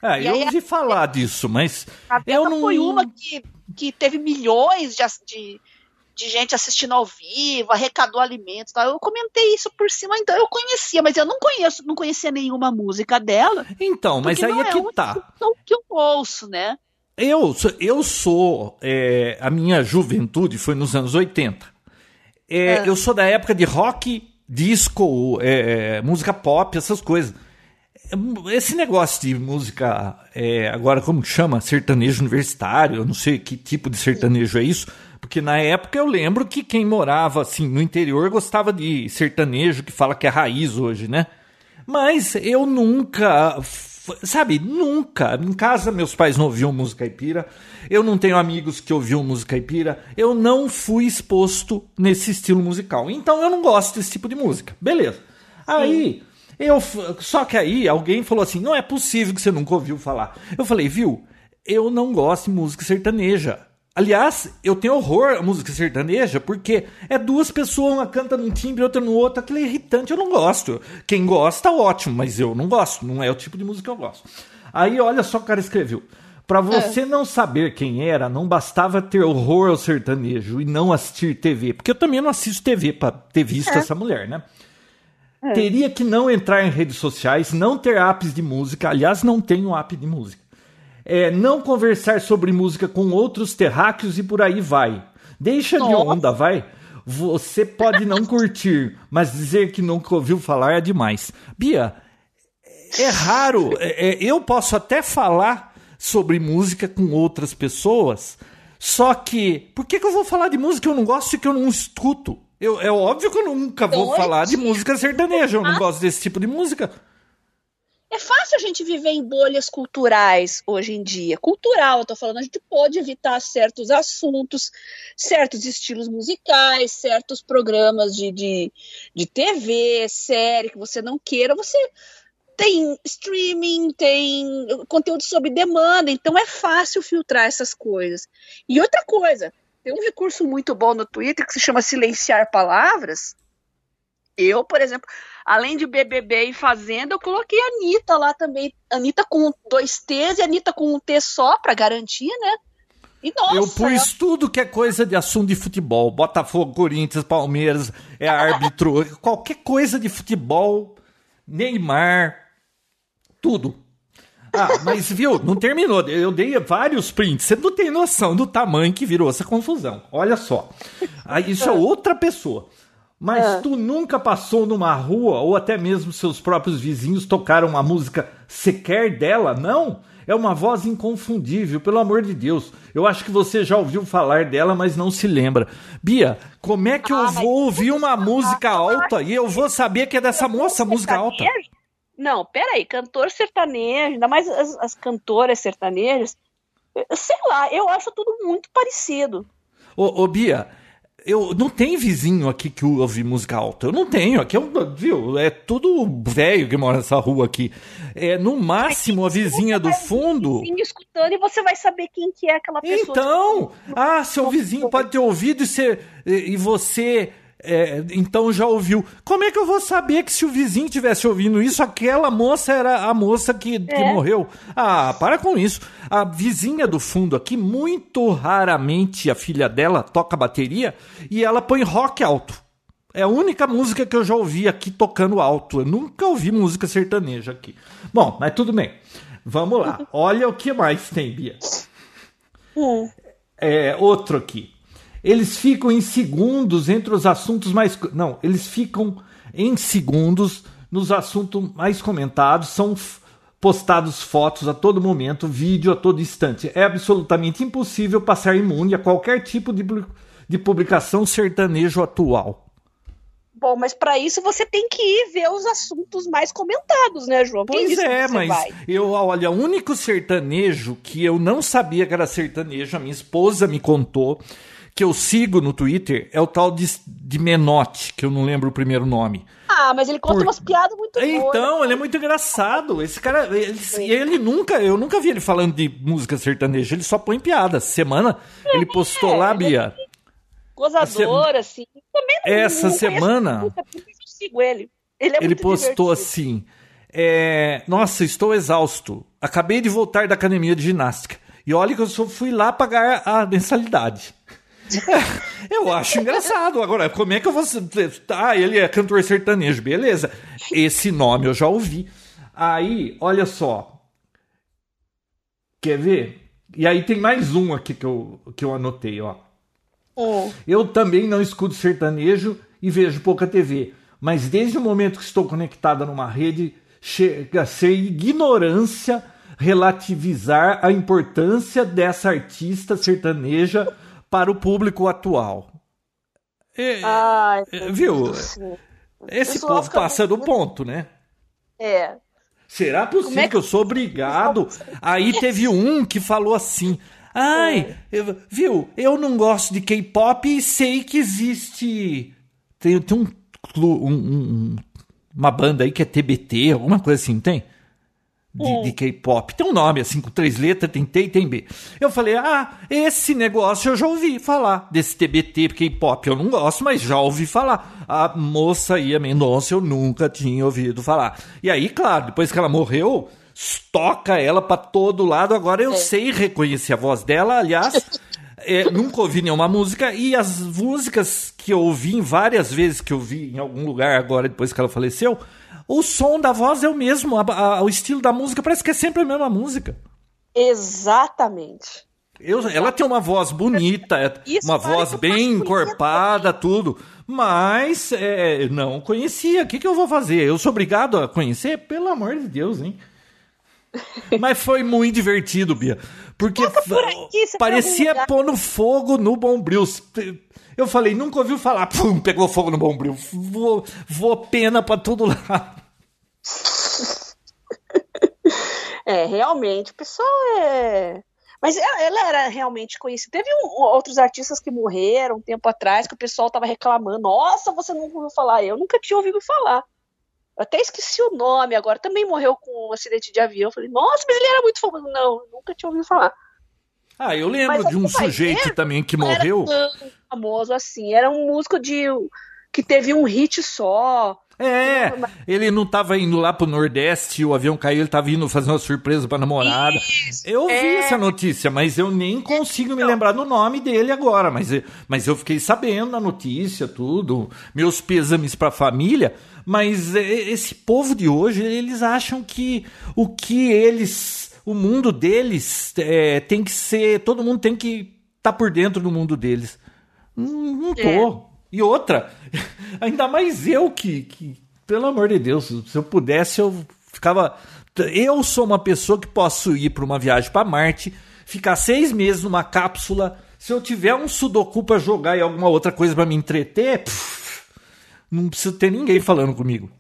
Ah, e eu ouvi falar disso, mas a eu não... foi uma que, que teve milhões de, de, de, gente assistindo ao vivo, arrecadou alimentos, tal. eu comentei isso por cima, então eu conhecia, mas eu não conheço, não conhecia nenhuma música dela. Então, mas aí é, é que tá. que eu ouço, né? Eu, eu sou. É, a minha juventude foi nos anos 80. É, ah. Eu sou da época de rock, disco, é, música pop, essas coisas. Esse negócio de música, é, agora como chama? Sertanejo universitário, eu não sei que tipo de sertanejo é isso, porque na época eu lembro que quem morava assim no interior gostava de sertanejo, que fala que é raiz hoje, né? Mas eu nunca, sabe, nunca. Em casa meus pais não ouviam música caipira, eu não tenho amigos que ouviam música caipira, eu não fui exposto nesse estilo musical. Então eu não gosto desse tipo de música. Beleza. Aí. Eu, só que aí alguém falou assim: não é possível que você nunca ouviu falar. Eu falei, viu, eu não gosto de música sertaneja. Aliás, eu tenho horror à música sertaneja porque é duas pessoas, uma canta num timbre, outra no outro, aquilo é irritante, eu não gosto. Quem gosta, ótimo, mas eu não gosto, não é o tipo de música que eu gosto. Aí olha só o cara escreveu. Para você é. não saber quem era, não bastava ter horror ao sertanejo e não assistir TV, porque eu também não assisto TV para ter visto é. essa mulher, né? É. Teria que não entrar em redes sociais, não ter apps de música. Aliás, não tenho app de música. É, não conversar sobre música com outros terráqueos e por aí vai. Deixa de onda, vai. Você pode não (laughs) curtir, mas dizer que nunca ouviu falar é demais. Bia, é raro. É, é, eu posso até falar sobre música com outras pessoas, só que por que, que eu vou falar de música que eu não gosto e que eu não escuto? Eu, é óbvio que eu nunca vou Dois falar de música sertaneja. Eu não gosto desse tipo de música. É fácil a gente viver em bolhas culturais hoje em dia. Cultural, eu tô falando, a gente pode evitar certos assuntos, certos estilos musicais, certos programas de, de, de TV, série que você não queira. Você tem streaming, tem conteúdo sob demanda, então é fácil filtrar essas coisas. E outra coisa, tem um recurso muito bom no Twitter que se chama silenciar palavras. Eu, por exemplo, além de BBB e Fazenda, eu coloquei a Anitta lá também. Anitta com dois T's e Anitta com um T só, para garantir, né? E, nossa, eu pus tudo que é coisa de assunto de futebol. Botafogo, Corinthians, Palmeiras, é árbitro, (laughs) qualquer coisa de futebol, Neymar, tudo. Ah, mas viu, não terminou. Eu dei vários prints. Você não tem noção do tamanho que virou essa confusão. Olha só. Aí, isso é outra pessoa. Mas é. tu nunca passou numa rua, ou até mesmo seus próprios vizinhos tocaram uma música sequer dela? Não? É uma voz inconfundível, pelo amor de Deus. Eu acho que você já ouviu falar dela, mas não se lembra. Bia, como é que eu ah, vou ouvir uma música alta e eu vou saber que é dessa moça, música alta? Não, peraí, cantor sertanejo, ainda mais as, as cantoras sertanejas, sei lá, eu acho tudo muito parecido. Ô, ô Bia, eu não tem vizinho aqui que ouve música alta. Eu não tenho. Aqui é, viu, é tudo velho que mora nessa rua aqui. É, no máximo, a vizinha do fundo. Vizinho escutando e você vai saber quem que é aquela pessoa. Então, ah, seu vizinho pode ter ouvido e, ser, e você é, então já ouviu. Como é que eu vou saber que se o vizinho tivesse ouvindo isso, aquela moça era a moça que, que é. morreu? Ah, para com isso. A vizinha do fundo aqui, muito raramente a filha dela toca bateria e ela põe rock alto. É a única música que eu já ouvi aqui tocando alto. Eu nunca ouvi música sertaneja aqui. Bom, mas tudo bem. Vamos lá. Olha o que mais tem, Bia. Hum. (laughs) É, outro aqui. Eles ficam em segundos entre os assuntos mais. Não, eles ficam em segundos nos assuntos mais comentados. São postados fotos a todo momento, vídeo a todo instante. É absolutamente impossível passar imune a qualquer tipo de, de publicação sertanejo atual. Bom, mas para isso você tem que ir ver os assuntos mais comentados, né, João? Pois é, mas vai? eu, olha, o único sertanejo que eu não sabia que era sertanejo, a minha esposa me contou, que eu sigo no Twitter, é o tal de, de Menotti, que eu não lembro o primeiro nome. Ah, mas ele conta Por... umas piadas muito boas. Então, ele é muito engraçado. Esse cara, ele, ele, nunca, eu nunca vi ele falando de música sertaneja, ele só põe piada. Semana é, ele postou é, lá, Bia. Gozador, assim. Também não, Essa não semana. Música, eu sigo ele. Ele, é ele postou divertido. assim. É, Nossa, estou exausto. Acabei de voltar da academia de ginástica. E olha que eu só fui lá pagar a mensalidade. É, eu acho engraçado. Agora, como é que eu vou. Ah, ele é cantor sertanejo, beleza. Esse nome eu já ouvi. Aí, olha só. Quer ver? E aí tem mais um aqui que eu, que eu anotei, ó. Oh. Eu também não escuto sertanejo e vejo pouca TV. Mas desde o momento que estou conectada numa rede, chega a ser ignorância relativizar a importância dessa artista sertaneja para o público atual. É, Ai, é, viu? Esse povo passa do ponto, né? É. Será possível é que... que eu sou obrigado? Aí teve um que falou assim: Ai, é. eu, viu? Eu não gosto de K-pop e sei que existe. Tem, tem um, um, um, uma banda aí que é TBT, alguma coisa assim, tem? De, de K-pop. Tem um nome assim, com três letras, tem T e tem B. Eu falei, ah, esse negócio eu já ouvi falar, desse TBT K-pop. Eu não gosto, mas já ouvi falar. A moça aí, a Mendonça, eu nunca tinha ouvido falar. E aí, claro, depois que ela morreu, toca ela para todo lado. Agora eu é. sei reconhecer a voz dela, aliás. (laughs) É, nunca ouvi nenhuma música e as músicas que eu ouvi várias vezes que eu vi em algum lugar agora depois que ela faleceu, o som da voz é o mesmo, a, a, o estilo da música parece que é sempre a mesma música. Exatamente. Eu, ela tem uma voz bonita, é Isso uma voz bem encorpada, tudo. Mas é, não conhecia. O que, que eu vou fazer? Eu sou obrigado a conhecer? Pelo amor de Deus, hein? (laughs) Mas foi muito divertido, Bia. Porque aqui, parecia pôr no fogo no Bombril. Eu falei, nunca ouviu falar. Pum, pegou fogo no Bombril. Vou, vou pena pra todo lado. (laughs) É, realmente, o pessoal é. Mas ela era realmente conhecida. Teve um, outros artistas que morreram um tempo atrás que o pessoal tava reclamando. Nossa, você nunca ouviu falar. Eu nunca tinha ouvido falar. Eu até esqueci o nome agora. Também morreu com um acidente de avião. Eu falei, nossa, mas ele era muito famoso. Não, nunca tinha ouvido falar. Ah, eu lembro mas, de um sujeito ver, também que morreu. Era tão famoso assim. Era um músico de que teve um hit só. É, ele não estava indo lá pro Nordeste, o avião caiu, ele estava indo fazer uma surpresa pra namorada. Isso, eu é. vi essa notícia, mas eu nem consigo me lembrar do nome dele agora. Mas, mas eu fiquei sabendo da notícia, tudo. Meus pêsames pra família. Mas esse povo de hoje, eles acham que o que eles. O mundo deles é, tem que ser. Todo mundo tem que estar tá por dentro do mundo deles. Não, não tô. É. E outra, (laughs) ainda mais eu que, que, pelo amor de Deus, se eu pudesse, eu ficava. Eu sou uma pessoa que posso ir para uma viagem para Marte, ficar seis meses numa cápsula. Se eu tiver um sudoku para jogar e alguma outra coisa para me entreter, pff, não preciso ter ninguém falando comigo.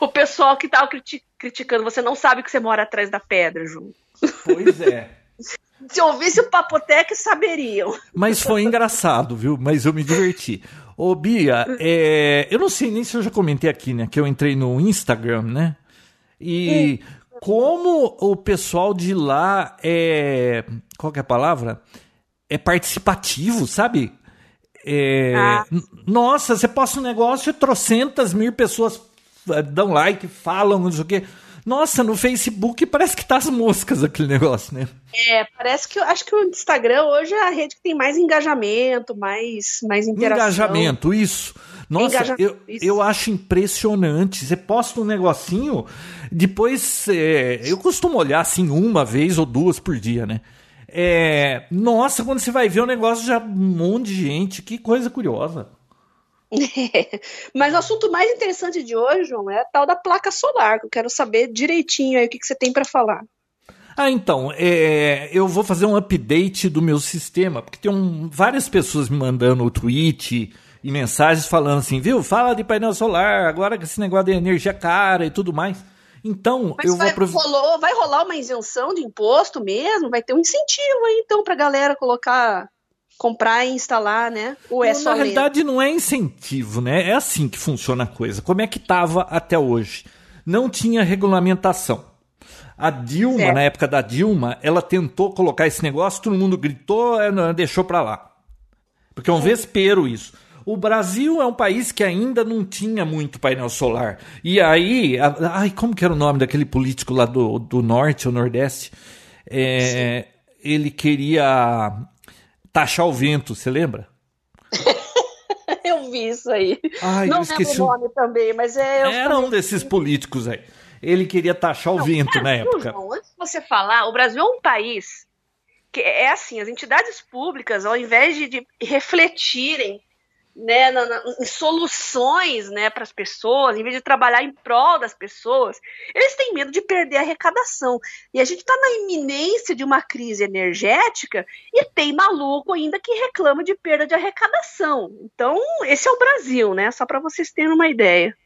O pessoal que tava criti criticando, você não sabe que você mora atrás da pedra, Ju. Pois é. (laughs) Se ouvisse o Papotec, saberiam. Mas foi engraçado, viu? Mas eu me diverti. Ô, Bia, é... eu não sei nem se eu já comentei aqui, né? Que eu entrei no Instagram, né? E como o pessoal de lá é. Qual que é a palavra? É participativo, sabe? É, ah. Nossa, você posta um negócio e trocentas mil pessoas eh, dão like, falam, não sei o quê. Nossa, no Facebook parece que tá as moscas aquele negócio, né? É, parece que eu acho que o Instagram hoje é a rede que tem mais engajamento, mais, mais interação. Engajamento, isso. Nossa, engajamento, eu, isso. eu acho impressionante. Você posta um negocinho, depois é, eu costumo olhar assim uma vez ou duas por dia, né? É, nossa, quando você vai ver o negócio, já um monte de gente, que coisa curiosa. É. (laughs) Mas o assunto mais interessante de hoje, João, é a tal da placa solar, que eu quero saber direitinho aí o que, que você tem para falar. Ah, então, é, eu vou fazer um update do meu sistema, porque tem um, várias pessoas me mandando o tweet e mensagens falando assim, viu, fala de painel solar, agora que esse negócio de energia cara e tudo mais. Então, Mas eu vai, vou... rolou, vai rolar uma isenção de imposto mesmo? Vai ter um incentivo aí, então, pra galera colocar, comprar e instalar, né? Ou é Não, só Na lenda? realidade, não é incentivo, né? É assim que funciona a coisa. Como é que estava até hoje? Não tinha regulamentação. A Dilma, Certo. na época da Dilma, ela tentou colocar esse negócio, todo mundo gritou, não, deixou pra lá. Porque é um vespeiro isso. O Brasil é um país que ainda não tinha muito painel solar. E aí, a- ai, como que era o nome daquele político lá do, do norte ou nordeste? É, ele queria taxar o vento, você lembra? (laughs) Eu vi isso aí. Ai, não lembro o nome também, mas é. Era um desses políticos aí. Ele queria taxar o vento na Brasil, época. João, antes de você falar, o Brasil é um país que é assim, as entidades públicas, ao invés de, de refletirem né, na- na- em soluções né, para as pessoas, em vez de trabalhar em prol das pessoas, eles têm medo de perder a arrecadação. E a gente está na iminência de uma crise energética e tem maluco ainda que reclama de perda de arrecadação. Então, esse é o Brasil, né? Só para vocês terem uma ideia.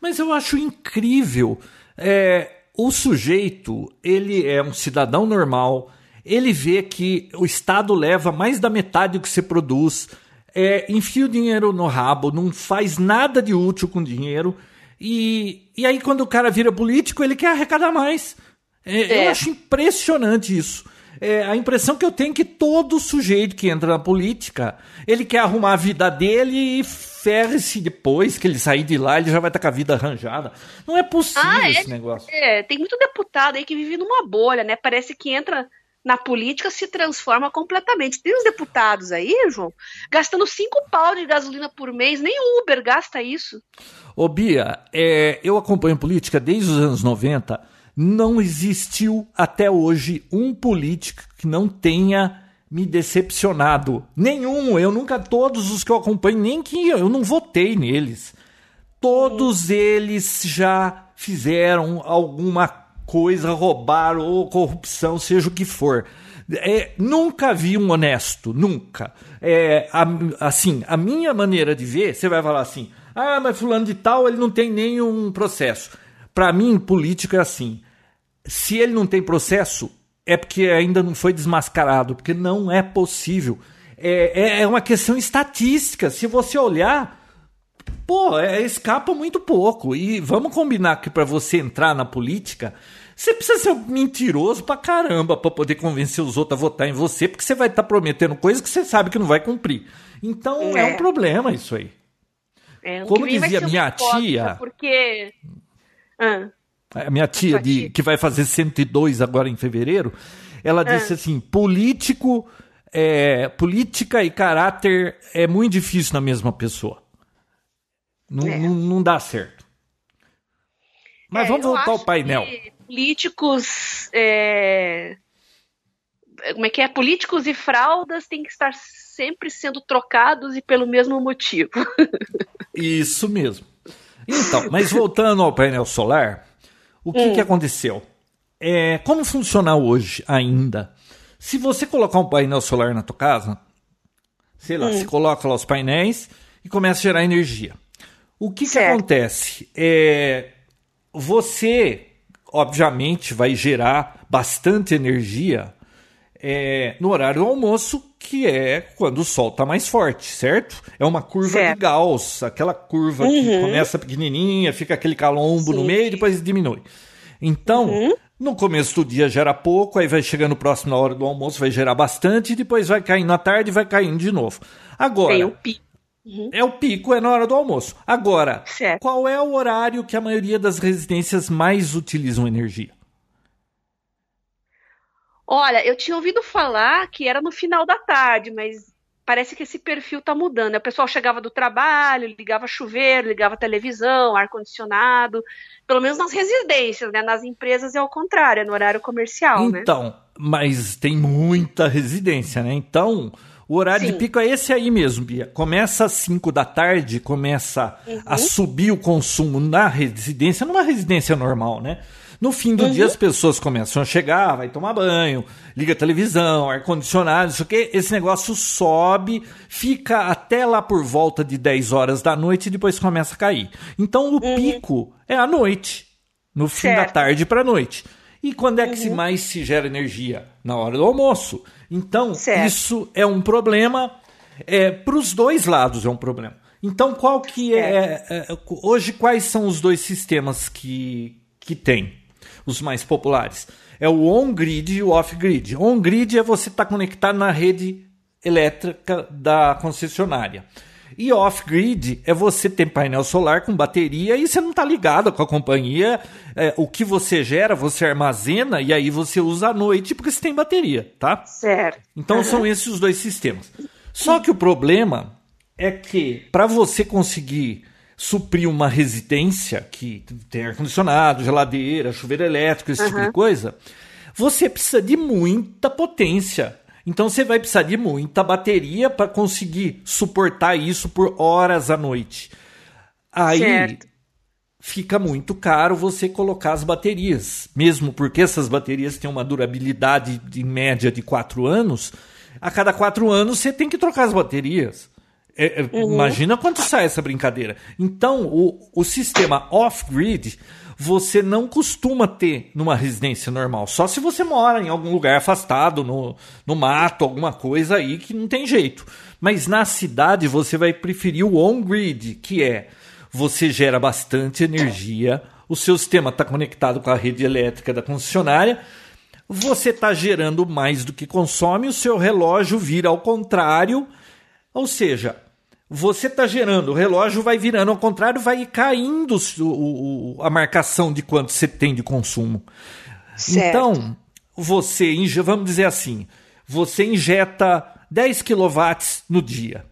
Mas eu acho incrível. É, o sujeito, ele é um cidadão normal, ele vê que o Estado leva mais da metade do que você produz, é, enfia o dinheiro no rabo, não faz nada de útil com o dinheiro, e, e aí quando o cara vira político, ele quer arrecadar mais. É, É. Eu acho impressionante isso. É, a impressão que eu tenho é que todo sujeito que entra na política, ele quer arrumar a vida dele e ferre-se depois que ele sair de lá, ele já vai estar com a vida arranjada. Não é possível Ah, é? esse negócio. É, tem muito deputado aí que vive numa bolha, né? Parece que entra na política se transforma completamente. Tem uns deputados aí, João, gastando cinco pau de gasolina por mês, nem o Uber gasta isso. Ô Bia, é, eu acompanho política desde os anos 90. Não existiu até hoje um político que não tenha me decepcionado. Nenhum. Eu nunca, todos os que eu acompanho, nem que eu não votei neles. Todos eles já fizeram alguma coisa, roubaram ou corrupção, seja o que for. É, nunca vi um honesto, nunca. É, a- assim, a minha maneira de ver, você vai falar assim: ah, mas fulano de tal, ele não tem nenhum processo. Para mim, político é assim: se ele não tem processo, é porque ainda não foi desmascarado, porque não é possível. É, é- é uma questão estatística. Se você olhar, pô, é, escapa muito pouco. E vamos combinar que para você entrar na política, você precisa ser um mentiroso pra caramba pra poder convencer os outros a votar em você, porque você vai estar prometendo coisas que você sabe que não vai cumprir. Então é, É. um problema isso aí. É, Como dizia minha tia- Porque. Ah, A minha tia, de, tia. que vai fazer 102 agora em fevereiro, ela disse assim: político, é, política e caráter é muito difícil na mesma pessoa. Não, É. não, não dá certo. Mas é, vamos voltar ao painel. Políticos. é, Como é que é? Políticos e fraldas têm que estar sempre sendo trocados e pelo mesmo motivo. Isso mesmo. Então, mas voltando ao painel solar, o que, Hum. que aconteceu? É, como funciona hoje ainda? Se você colocar um painel solar na tua casa, sei Hum. lá, você coloca lá os painéis e começa a gerar energia. O que, que acontece? É, você, obviamente, vai gerar bastante energia é, no horário do almoço, que é quando o sol está mais forte, certo? É uma curva Certo. Uhum. de Gauss, aquela curva que começa pequenininha, fica aquele calombo no Sim. meio e depois diminui. Então, Uhum. no começo do dia gera pouco, aí vai chegando próximo da hora do almoço, vai gerar bastante, e depois vai caindo à tarde e vai caindo de novo. Agora, Pi. é o pico, é na hora do almoço. Agora, Certo. qual é o horário que a maioria das residências mais utilizam energia? Olha, eu tinha ouvido falar que era no final da tarde, mas parece que esse perfil está mudando. O pessoal chegava do trabalho, ligava chuveiro, ligava televisão, ar-condicionado, pelo menos nas residências, né? Nas empresas é o contrário, é no horário comercial, né? Então, né? mas tem muita residência, né? Então, o horário Sim. de pico é esse aí mesmo, Bia. Começa às 5 da tarde, começa uhum. a subir o consumo na residência, numa residência normal, né? No fim do uhum. dia, as pessoas começam a chegar, vai tomar banho, liga a televisão, ar-condicionado, isso aqui. Esse negócio sobe, fica até lá por volta de 10 horas da noite e depois começa a cair. Então, o uhum. pico é à noite, no fim certo. da tarde para a noite. E quando é que uhum. mais se gera energia? Na hora do almoço. Então, certo. isso é um problema. É, para os dois lados é um problema. Então, qual que é, é, é, Hoje, quais são os dois sistemas que, que tem? Os mais populares. É o on-grid e o off-grid. On-grid é você estar tá conectado na rede elétrica da concessionária. E off-grid é você ter painel solar com bateria e você não está ligado com a companhia. É, o que você gera, você armazena e aí você usa à noite porque você tem bateria, tá? Certo. Então uhum. são esses os dois sistemas. Só que o problema é que para você conseguir suprir uma residência que tem ar-condicionado, geladeira, chuveiro elétrico, esse uhum. tipo de coisa, você precisa de muita potência então você vai precisar de muita bateria para conseguir suportar isso por horas à noite. Aí certo. fica muito caro você colocar as baterias, mesmo porque essas baterias têm uma durabilidade de média de 4 anos. A cada 4 anos você tem que trocar as baterias. É, é, uhum. Imagina quanto sai essa brincadeira. Então, o, o sistema off-grid você não costuma ter numa residência normal. Só se você mora em algum lugar afastado, no, no mato, alguma coisa aí que não tem jeito. Mas na cidade você vai preferir o on-grid, que é você gera bastante energia, o seu sistema está conectado com a rede elétrica da concessionária, você está gerando mais do que consome, o seu relógio vira ao contrário, ou seja, você está gerando, o relógio vai virando ao contrário, vai caindo o, o, a marcação de quanto você tem de consumo. Certo. Então, você, vamos dizer assim, você injeta 10 kW no dia.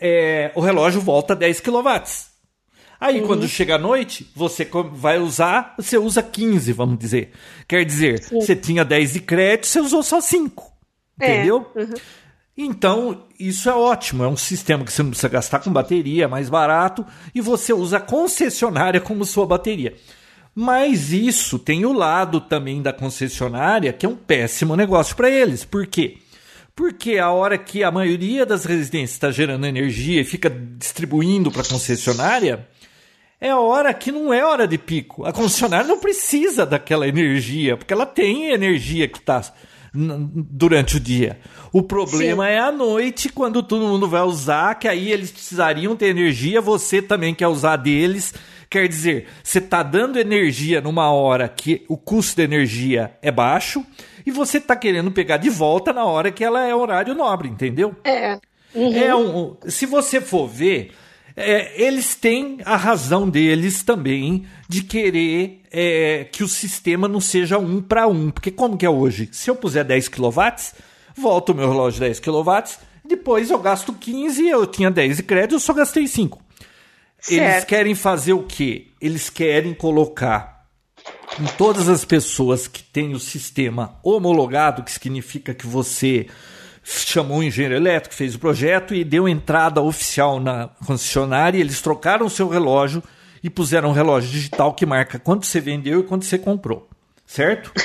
É, o relógio volta 10 kW. Aí, uhum. quando chega a noite, você vai usar, você usa 15, vamos dizer. Quer dizer, Sim. você tinha 10 de crédito, você usou só 5. É. Entendeu? Uhum. Então, isso é ótimo. É um sistema que você não precisa gastar com bateria, é mais barato, e você usa a concessionária como sua bateria. Mas isso tem o lado também da concessionária, que é um péssimo negócio para eles. Por quê? Porque a hora que a maioria das residências está gerando energia e fica distribuindo para a concessionária, é hora que não é hora de pico. A concessionária não precisa daquela energia, porque ela tem energia que está durante o dia. O problema Sim. é à noite, quando todo mundo vai usar, que aí eles precisariam ter energia, você também quer usar deles. Quer dizer, você está dando energia numa hora que o custo da energia é baixo e você está querendo pegar de volta na hora que ela é horário nobre, entendeu? É. Uhum. é um, se você for ver, é, eles têm a razão deles também de querer é, que o sistema não seja um para um. Porque como que é hoje? Se eu puser 10 kW, volta o meu relógio 10 kW, depois eu gasto 15, eu tinha 10 de crédito, eu só gastei 5. Certo. Eles querem fazer o quê? Eles querem colocar em todas as pessoas que têm o sistema homologado, que significa que você chamou um engenheiro elétrico, fez o projeto e deu entrada oficial na concessionária. Eles trocaram o seu relógio e puseram um relógio digital que marca quanto você vendeu e quanto você comprou. Certo? (laughs)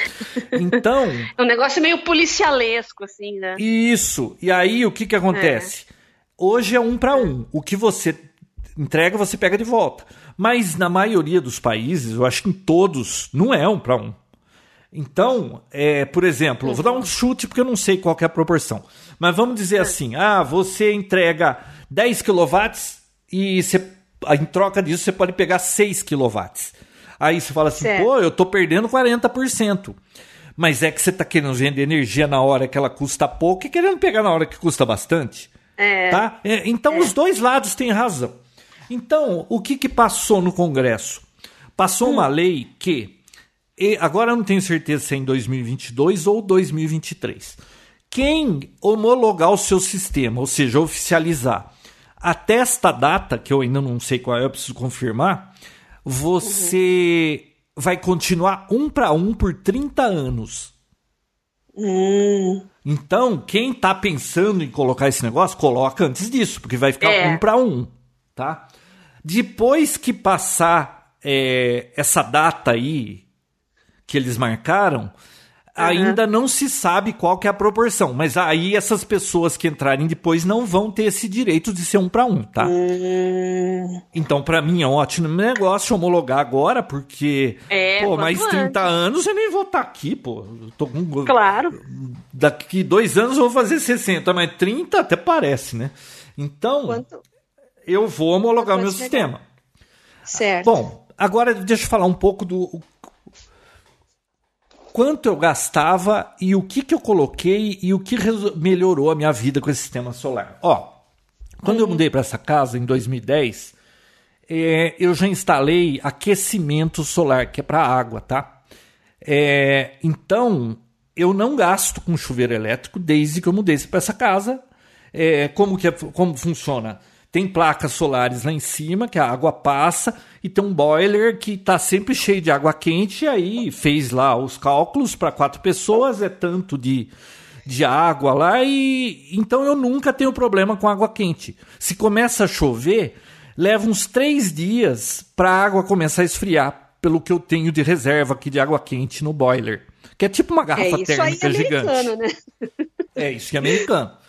Então. é um negócio meio policialesco, assim, né? Isso. E aí o que, que acontece? É. Hoje é um para um. O que você entrega, você pega de volta. Mas na maioria dos países, eu acho que em todos, não é um para um. Então, é, por exemplo, uhum. vou dar um chute porque eu não sei qual é a proporção. Mas vamos dizer assim: ah, você entrega 10 kW e você, em troca disso você pode pegar 6 kW. Aí você fala assim: certo. pô, eu estou perdendo 40%. Mas é que você está querendo vender energia na hora que ela custa pouco e querendo pegar na hora que custa bastante. É. Tá? É, então, é. os dois lados têm razão. Então, o que, que passou no Congresso? Passou hum. uma lei que e agora eu não tenho certeza se é em 2022 ou 2023, Quem homologar o seu sistema, ou seja, oficializar, até esta data, que eu ainda não sei qual é, eu preciso confirmar, você uhum. vai continuar um para um por 30 anos. Hum. Então, quem está pensando em colocar esse negócio, coloca antes disso, porque vai ficar é. um para um, tá? Depois que passar é, essa data aí que eles marcaram, Uhum. Ainda não se sabe qual que é a proporção, mas aí essas pessoas que entrarem depois não vão ter esse direito de ser um para um, tá? Uhum. Então, para mim é um ótimo negócio homologar agora, porque é, pô, mais 30 antes. anos eu nem vou estar tá aqui, pô. tô com... Claro. Daqui dois anos eu vou fazer 60, mas 30 até parece, né? Então, Quanto? eu vou homologar o meu chegar. sistema. Certo. Bom, agora deixa eu falar um pouco do quanto eu gastava e o que, que eu coloquei e o que melhorou a minha vida com esse sistema solar. Ó, quando uhum. eu mudei para essa casa em 2010, é, eu já instalei aquecimento solar, que é para água, tá? É, então, eu não gasto com chuveiro elétrico desde que eu mudei para essa casa. É, como, que é, como funciona? Tem placas solares lá em cima, que a água passa, e tem um boiler que está sempre cheio de água quente. E aí fez lá os cálculos para quatro pessoas, é tanto de, de água lá, e então eu nunca tenho problema com água quente. Se começa a chover, leva uns três dias para a água começar a esfriar, pelo que eu tenho de reserva aqui de água quente no boiler. Que é tipo uma garrafa é térmica é gigante. Né? É isso que é americano. (laughs)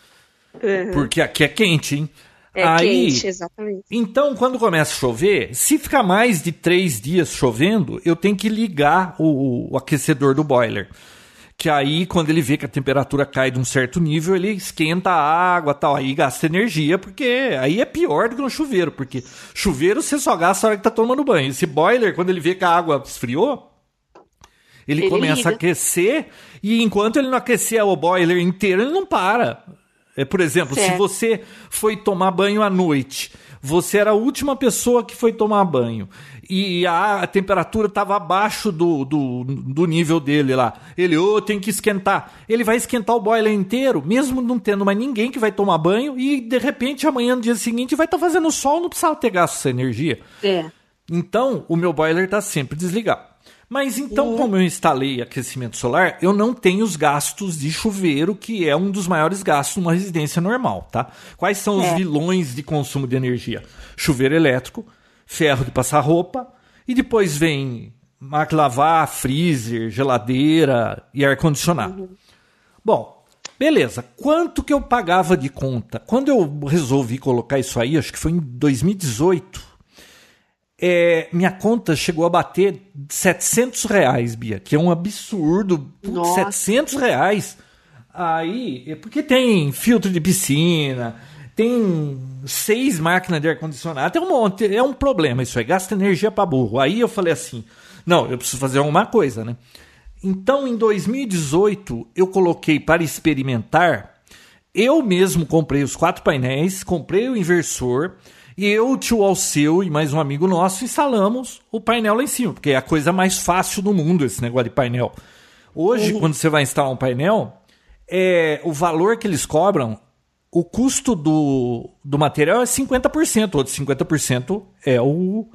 Uhum. Porque aqui é quente, hein? É Aí, quente, exatamente. Então, quando começa a chover, se ficar mais de três dias chovendo, eu tenho que ligar o, o aquecedor do boiler que aí quando ele vê que a temperatura cai de um certo nível, ele esquenta a água tal, aí gasta energia, porque aí é pior do que no chuveiro, porque chuveiro você só gasta a hora que tá tomando banho. Esse boiler, quando ele vê que a água esfriou, ele, ele começa liga. a aquecer, e enquanto ele não aquecer o boiler inteiro, ele não para. É, por exemplo, certo. se você foi tomar banho à noite, você era a última pessoa que foi tomar banho e a, a temperatura estava abaixo do, do, do, nível dele lá. Ele, ô, oh, tem que esquentar. Ele vai esquentar o boiler inteiro, mesmo não tendo mais ninguém que vai tomar banho, e de repente amanhã, no dia seguinte, vai estar tá fazendo sol, não precisava ter gasto essa energia. É. Então, o meu boiler está sempre desligado. Mas então, uhum. como eu instalei aquecimento solar, eu não tenho os gastos de chuveiro, que é um dos maiores gastos numa residência normal, tá? Quais são é. os vilões de consumo de energia? Chuveiro elétrico, ferro de passar roupa, e depois vem máquina lavar, freezer, geladeira e ar-condicionado. Uhum. Bom, beleza. Quanto que eu pagava de conta? Quando eu resolvi colocar isso aí, acho que foi em 2018 é, minha conta chegou a bater 700 reais, Bia, que é um absurdo. Putz, 700 reais. Aí, é porque tem filtro de piscina, tem seis máquinas de ar-condicionado, tem um monte. É um problema isso aí, gasta energia para burro. Aí eu falei assim: não, eu preciso fazer alguma coisa, né? Então, em 2018, eu coloquei para experimentar. Eu mesmo comprei os quatro painéis, comprei o inversor e eu, o tio Alceu e mais um amigo nosso instalamos o painel lá em cima, porque é a coisa mais fácil do mundo esse negócio de painel. Hoje, uhum. quando você vai instalar um painel, é, o valor que eles cobram, o custo do, do material é 50%, outro 50% é o,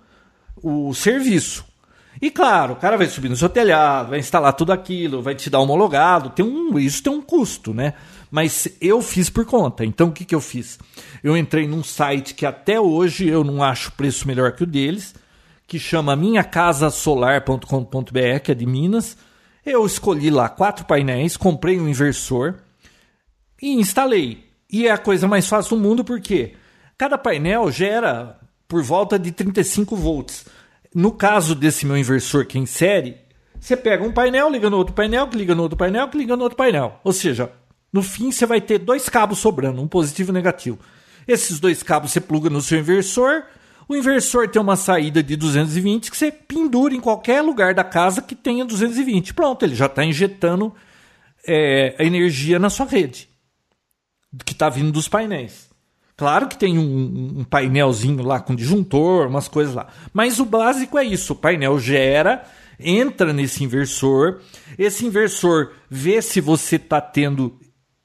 o serviço. E claro, o cara vai subir no seu telhado, vai instalar tudo aquilo, vai te dar homologado, tem um, isso tem um custo, né? Mas eu fiz por conta. Então o que, que eu fiz? Eu entrei num site que até hoje eu não acho preço melhor que o deles, que chama minhacasasolar.com.br, que é de Minas. Eu escolhi lá quatro painéis, comprei um inversor e instalei. E é a coisa mais fácil do mundo porque cada painel gera por volta de 35 volts. No caso desse meu inversor que é em série, você pega um painel, liga no outro painel, que liga no outro painel, que liga no outro painel. Ou seja, no fim você vai ter dois cabos sobrando, um positivo e um negativo. Esses dois cabos você pluga no seu inversor. O inversor tem uma saída de 220 que você pendura em qualquer lugar da casa que tenha 220. Pronto, ele já está injetando é, a energia na sua rede, que está vindo dos painéis. Claro que tem um, um, painelzinho lá com disjuntor, umas coisas lá. Mas o básico é isso: o painel gera, entra nesse inversor, esse inversor vê se você está tendo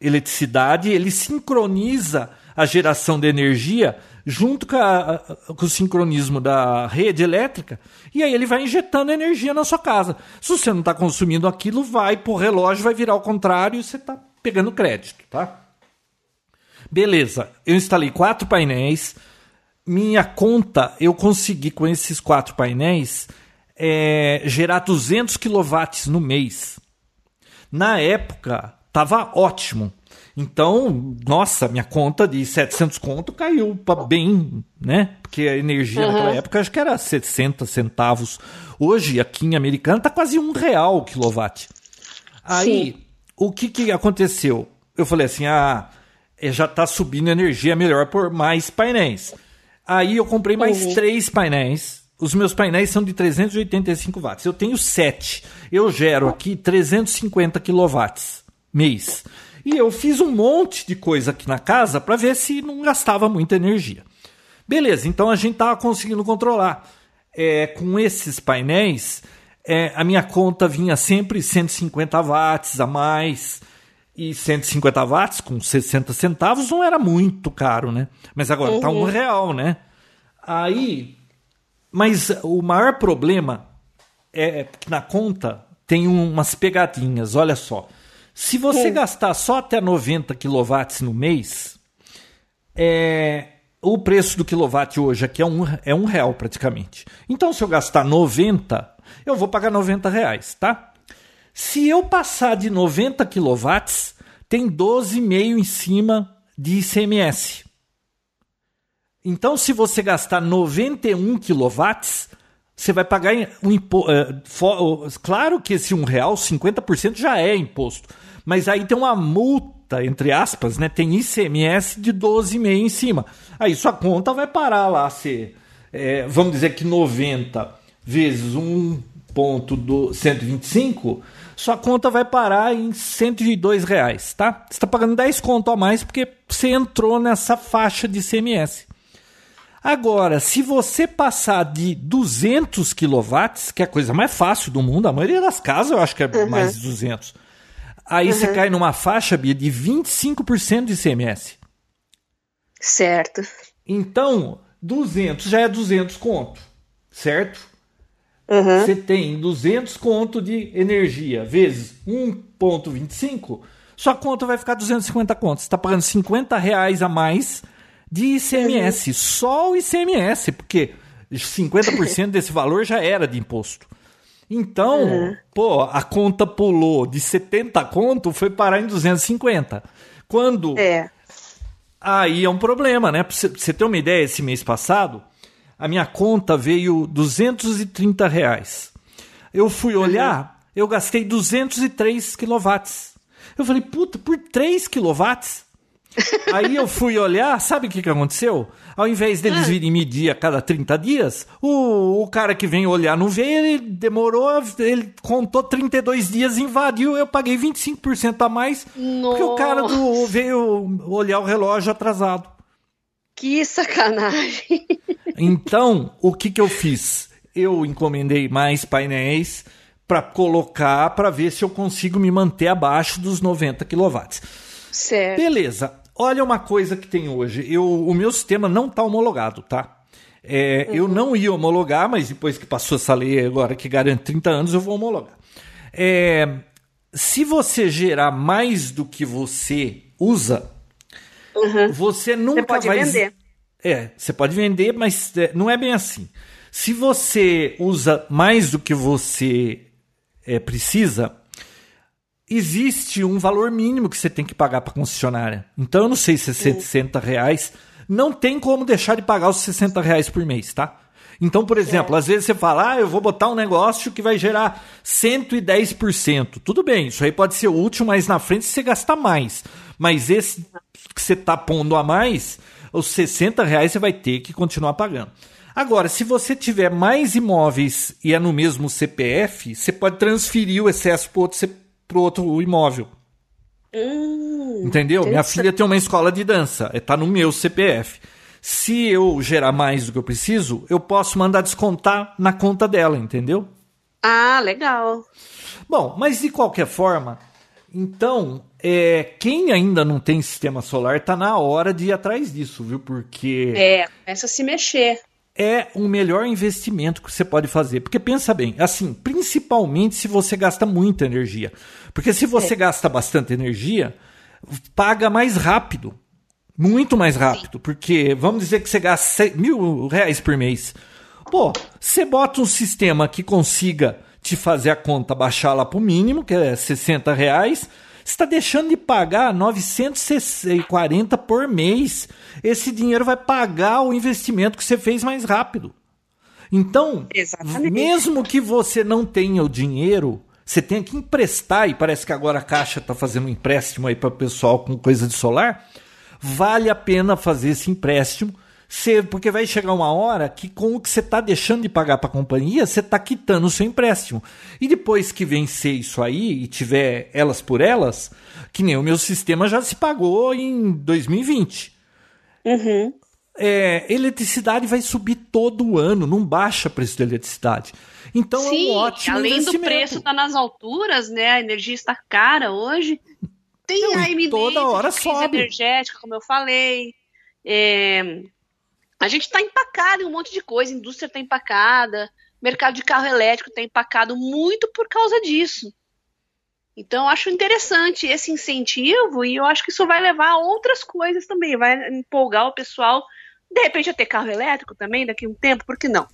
eletricidade, ele sincroniza a geração de energia junto com, a, com, o sincronismo da rede elétrica, e aí ele vai injetando energia na sua casa. Se você não está consumindo aquilo, vai pro relógio, vai virar ao contrário e você está pegando crédito, tá? Beleza, eu instalei quatro painéis. Minha conta, eu consegui com esses quatro painéis é, gerar 200 kW no mês. Na época, tava ótimo. Então, nossa, minha conta de 700 conto caiu para bem, né? Porque a energia uhum. naquela época acho que era 60 centavos. Hoje, aqui em Americana, tá quase um real o quilowatt. Aí, Sim. o que, que aconteceu? Eu falei assim, ah, é, já tá subindo energia melhor por mais painéis. Aí eu comprei mais uhum. três painéis. Os meus painéis são de 385 watts. Eu tenho sete. Eu gero aqui 350 quilowatts mês. E eu fiz um monte de coisa aqui na casa para ver se não gastava muita energia. Beleza, então a gente estava conseguindo controlar. É, com esses painéis, é, a minha conta vinha sempre 150 watts a mais. E 150 watts com 60 centavos não era muito caro, né? Mas agora uhum. tá um uhum. real, né? Aí. Mas o maior problema é que na conta tem umas pegadinhas, olha só. Se você gastar só até 90 kW no mês, é, o preço do quilowatt hoje aqui é um, é um real praticamente. Então, se eu gastar 90, eu vou pagar 90 reais, tá? Se eu passar de 90 kW, tem 12,5 em cima de ICMS. Então, se você gastar 91 kW, você vai pagar um imposto. Uh, claro que esse um real, 50% já é imposto. Mas aí tem uma multa, entre aspas, né? Tem ICMS de 12,5 em cima. Aí sua conta vai parar lá ser, é, vamos dizer que 90 vezes 1,125, sua conta vai parar em 102 reais, tá? Você está pagando 10 conto a mais porque você entrou nessa faixa de ICMS. Agora, se você passar de 200 kW, que é a coisa mais fácil do mundo, a maioria das casas eu acho que é uhum. mais de 200. Aí uhum. você cai numa faixa, Bia, de 25% de ICMS. Certo. Então, 200 já é 200 conto, certo? Uhum. Você tem 200 conto de energia vezes 1,25, sua conta vai ficar 250 contos. Você está pagando 50 reais a mais de ICMS. Uhum. Só o ICMS, porque 50% desse valor já era de imposto. Então, uhum. pô, a conta pulou de 70 conto, foi parar em 250. Quando. É. Aí é um problema, né? Pra você ter uma ideia, esse mês passado, a minha conta veio 230 reais. Eu fui olhar, uhum. eu gastei 203 quilowatts. Eu falei, puta, por 3 quilowatts? Aí eu fui olhar, sabe o que, que aconteceu? Ao invés deles ah. virem medir a cada 30 dias, o, o cara que vem olhar não veio, ele demorou, ele contou 32 dias, invadiu, eu paguei 25% a mais, Nossa. porque o cara do, veio olhar o relógio atrasado. Que sacanagem! Então, o que, que eu fiz? Eu encomendei mais painéis para colocar, para ver se eu consigo me manter abaixo dos 90 kW. Certo. Beleza. Olha uma coisa que tem hoje. Eu, o meu sistema não está homologado, tá? É, uhum. Eu não ia homologar, mas depois que passou essa lei agora que garante 30 anos, eu vou homologar. É, se você gerar mais do que você usa, uhum. você nunca você pode vai. Vender. É, você pode vender, mas é, não é bem assim. Se você usa mais do que você é, precisa, existe um valor mínimo que você tem que pagar para a concessionária. Então eu não sei se é 60 reais. Não tem como deixar de pagar os 60 reais por mês, tá? Então, por exemplo, é. às vezes você fala, ah, eu vou botar um negócio que vai gerar 110%. Tudo bem, isso aí pode ser útil, mas na frente você gasta mais. Mas esse que você está pondo a mais, os 60 reais você vai ter que continuar pagando. Agora, se você tiver mais imóveis e é no mesmo CPF, você pode transferir o excesso para outro CPF pro outro imóvel. Hum, Entendeu? Minha filha tem uma escola de dança, está no meu CPF. Se eu gerar mais do que eu preciso, eu posso mandar descontar na conta dela, entendeu? Ah, legal. Bom, mas de qualquer forma, Então, é, quem ainda não tem sistema solar tá na hora de ir atrás disso, viu? Porque. É, começa a se mexer. É o melhor investimento que você pode fazer. Porque pensa bem, assim, principalmente se você gasta muita energia. Porque se você é. gasta bastante energia, paga mais rápido. Muito mais rápido. Sim. Porque vamos dizer que você gasta mil reais por mês. Pô, você bota um sistema que consiga te fazer a conta baixar lá para o mínimo, que é 60 reais, está deixando de pagar 940 por mês. Esse dinheiro vai pagar o investimento que você fez mais rápido. Então, Exatamente. mesmo que você não tenha o dinheiro, você tenha que emprestar, e parece que agora a Caixa está fazendo um empréstimo aí para o pessoal com coisa de solar, vale a pena fazer esse empréstimo porque vai chegar uma hora que com o que você está deixando de pagar para a companhia, você está quitando o seu empréstimo. E depois que vencer isso aí e tiver elas por elas, que nem o meu sistema já se pagou em 2020. Uhum. É, eletricidade vai subir todo ano, não baixa o preço da eletricidade. Então Sim, é um ótimo além do preço estar tá nas alturas, né? A energia está cara hoje. Tem não, a eminência toda hora sobe. energética, como eu falei. É, a gente está empacado em um monte de coisa, a indústria está empacada, mercado de carro elétrico está empacado muito por causa disso. Então, eu acho interessante esse incentivo e eu acho que isso vai levar a outras coisas também, vai empolgar o pessoal, de repente, a ter carro elétrico também daqui a um tempo, por que não?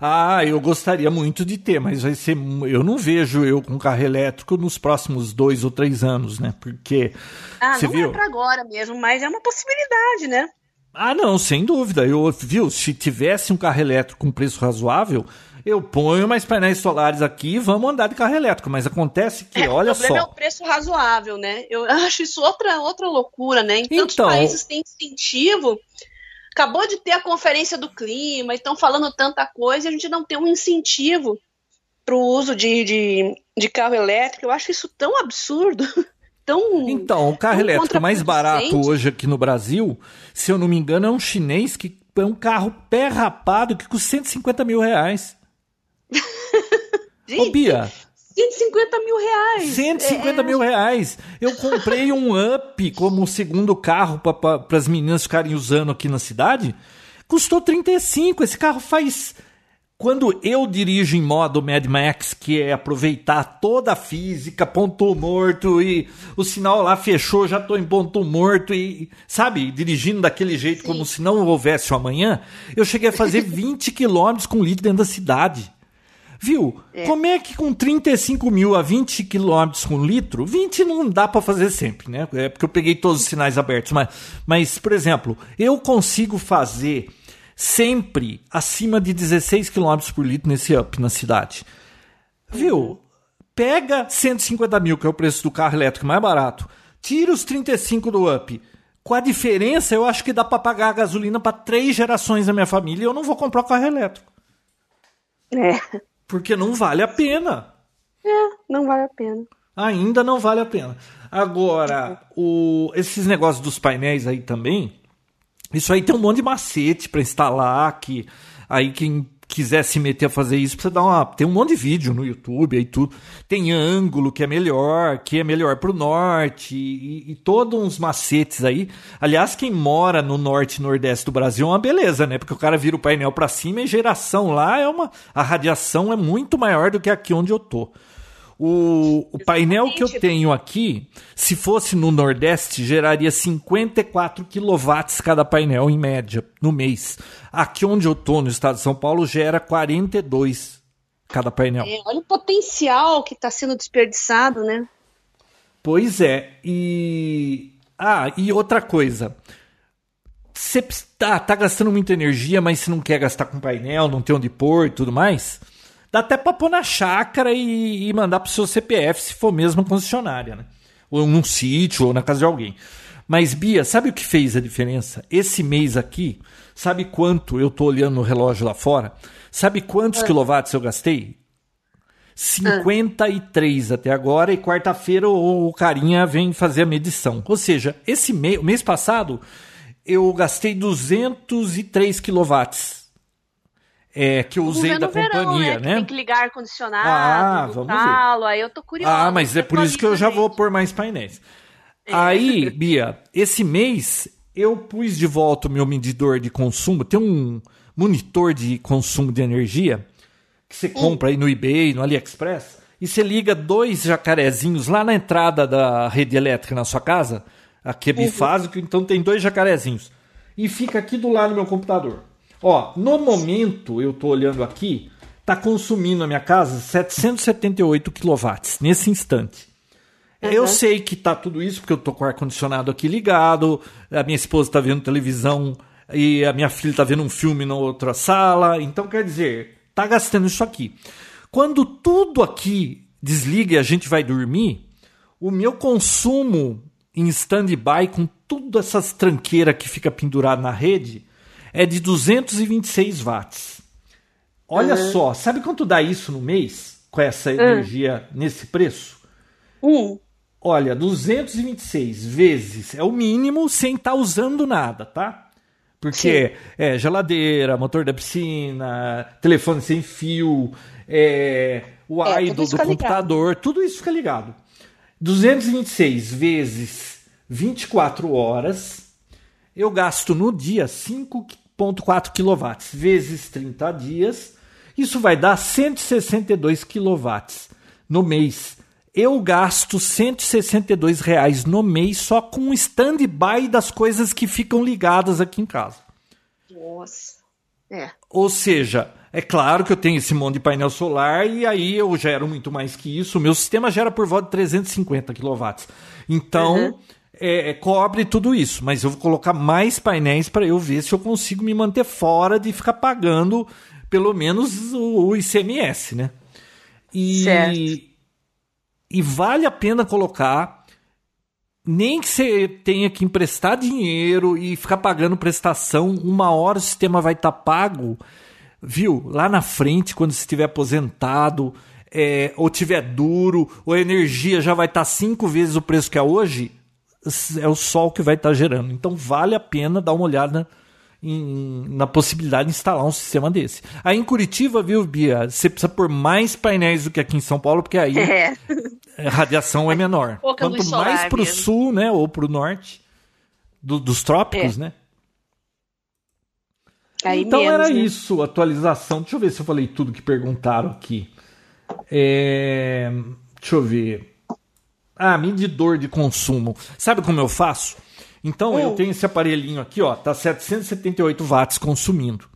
Ah, eu gostaria muito de ter, mas vai ser. Eu não vejo eu com carro elétrico nos próximos dois ou três anos, né? Porque. Ah, você não viu? é para agora mesmo, mas é uma possibilidade, né? Ah, não, sem dúvida. Eu, viu, se tivesse um carro elétrico com preço razoável, eu ponho mais painéis solares aqui e vamos andar de carro elétrico. Mas acontece que, é, olha só. O problema só. é o preço razoável, né? Eu (laughs) acho isso outra, outra loucura, né? Em tantos então, países tem incentivo. Acabou de ter a conferência do clima, estão falando tanta coisa e a gente não tem um incentivo para o uso de, de, de carro elétrico. Eu acho isso tão absurdo. (laughs) tão. Então, o carro elétrico mais barato hoje aqui no Brasil, se eu não me engano, é um chinês que é um carro pé rapado que custa 150 mil reais. (laughs) Gente, Ô, Bia. 150 mil reais. 150 é... mil reais. Eu comprei um Up como segundo carro para as meninas ficarem usando aqui na cidade. Custou 35. Esse carro faz quando eu dirijo em modo Mad Max, que é aproveitar toda a física, ponto morto e o sinal lá fechou, já estou em ponto morto e, sabe, dirigindo daquele jeito Sim. como se não houvesse o amanhã, eu cheguei a fazer (laughs) 20 quilômetros com litro dentro da cidade. Viu? É. Como é que com 35 mil a 20 quilômetros com litro, 20 não dá para fazer sempre, né? É porque eu peguei todos os sinais abertos. Mas, mas, por exemplo, eu consigo fazer sempre acima de 16 km por litro nesse up na cidade. Viu? Pega 150 mil, que é o preço do carro elétrico mais barato, tira os 35 do up. Com a diferença, eu acho que dá para pagar a gasolina para três gerações da minha família e eu não vou comprar o carro elétrico. É. Porque não vale a pena. É, não vale a pena. Ainda não vale a pena. Agora, o, esses negócios dos painéis aí também, isso aí tem um monte de macete para instalar, que aí quem quiser se meter a fazer isso, precisa dar uma. Tem um monte de vídeo no YouTube aí tudo. Tem ângulo que é melhor, que é melhor para o norte, e, e todos uns macetes aí. Aliás, quem mora no norte e nordeste do Brasil é uma beleza, né? Porque o cara vira o painel para cima e geração lá é uma. A radiação é muito maior do que aqui onde eu tô. O, o painel que eu tenho aqui, se fosse no Nordeste, geraria 54 kW cada painel, em média, no mês. Aqui onde eu tô, no estado de São Paulo, gera 42 cada painel. É, olha o potencial que está sendo desperdiçado, né? Pois é. E. Ah, e outra coisa. Você tá, tá gastando muita energia, mas você não quer gastar com painel, não tem onde pôr e tudo mais Dá até pra pôr na chácara e, e mandar pro seu CPF, se for mesmo concessionária, né? Ou num sítio, ou na casa de alguém. Mas, Bia, sabe o que fez a diferença? Esse mês aqui, sabe quanto eu tô olhando no relógio lá fora? Sabe quantos ah. quilowatts eu gastei? 53 ah. até agora, e quarta-feira o, o, carinha vem fazer a medição. Ou seja, esse mês, mês passado, eu gastei 203 quilowatts é, que eu usei da verão, companhia, né? né? Tem que ligar ar-condicionado, Ah, vamos ver. aí eu tô curiosa. Ah, mas é por isso que eu já vou pôr mais painéis. (laughs) Aí, Bia, esse mês eu pus de volta o meu medidor de consumo. Tem um monitor de consumo de energia que você compra aí no eBay, no AliExpress, e você liga dois jacarezinhos lá na entrada da rede elétrica na sua casa. Aqui é bifásico, então tem dois jacarezinhos. E fica aqui do lado do meu computador. Ó, no momento, eu tô olhando aqui, tá consumindo na minha casa 778 kW nesse instante. Eu sei que tá tudo isso porque eu tô com o ar-condicionado aqui ligado, a minha esposa tá vendo televisão e a minha filha tá vendo um filme na outra sala. Então, quer dizer, tá gastando isso aqui. Quando tudo aqui desliga e a gente vai dormir, o meu consumo em stand-by com todas essas tranqueiras que fica pendurado na rede é de 226 watts. Olha só, sabe quanto dá isso no mês com essa energia nesse preço? Hum, Olha, 226 vezes é o mínimo sem estar usando nada, tá? Porque é geladeira, motor da piscina, telefone sem fio, é, o É, tudo do, computador, tudo isso fica ligado. 226 vezes 24 horas, eu gasto no dia 5,4 kW vezes 30 dias, isso vai dar 162 kW no mês. Eu gasto 162 reais no mês só com o stand-by das coisas que ficam ligadas aqui em casa. nossa. É. Ou seja, é claro que eu tenho esse monte de painel solar e aí eu gero muito mais que isso. O meu sistema gera por volta de 350 kW. Então, Uhum. É, é, cobre tudo isso. Mas eu vou colocar mais painéis para eu ver se eu consigo me manter fora de ficar pagando pelo menos o, o ICMS, né? E, Certo. e vale a pena colocar nem que você tenha que emprestar dinheiro e ficar pagando prestação, uma hora o sistema vai estar pago, viu? Lá na frente, quando você estiver aposentado, é, ou tiver duro, ou a energia já vai estar cinco vezes o preço que é hoje, é o sol que vai estar gerando. Então vale a pena dar uma olhada em- na possibilidade de instalar um sistema desse. Aí em Curitiba, viu, Bia? Você precisa pôr mais painéis do que aqui em São Paulo, porque aí (laughs) É. a radiação é menor. Pouca Quanto mais para o sul, né, ou para o norte do- dos trópicos, É. né? Aí então menos, era né? isso, atualização. Deixa eu ver se eu falei tudo que perguntaram aqui. É, Deixa eu ver. Ah, medidor de consumo. Sabe como eu faço? Então eu Hum. tenho esse aparelhinho aqui, ó, tá 778 watts consumindo. O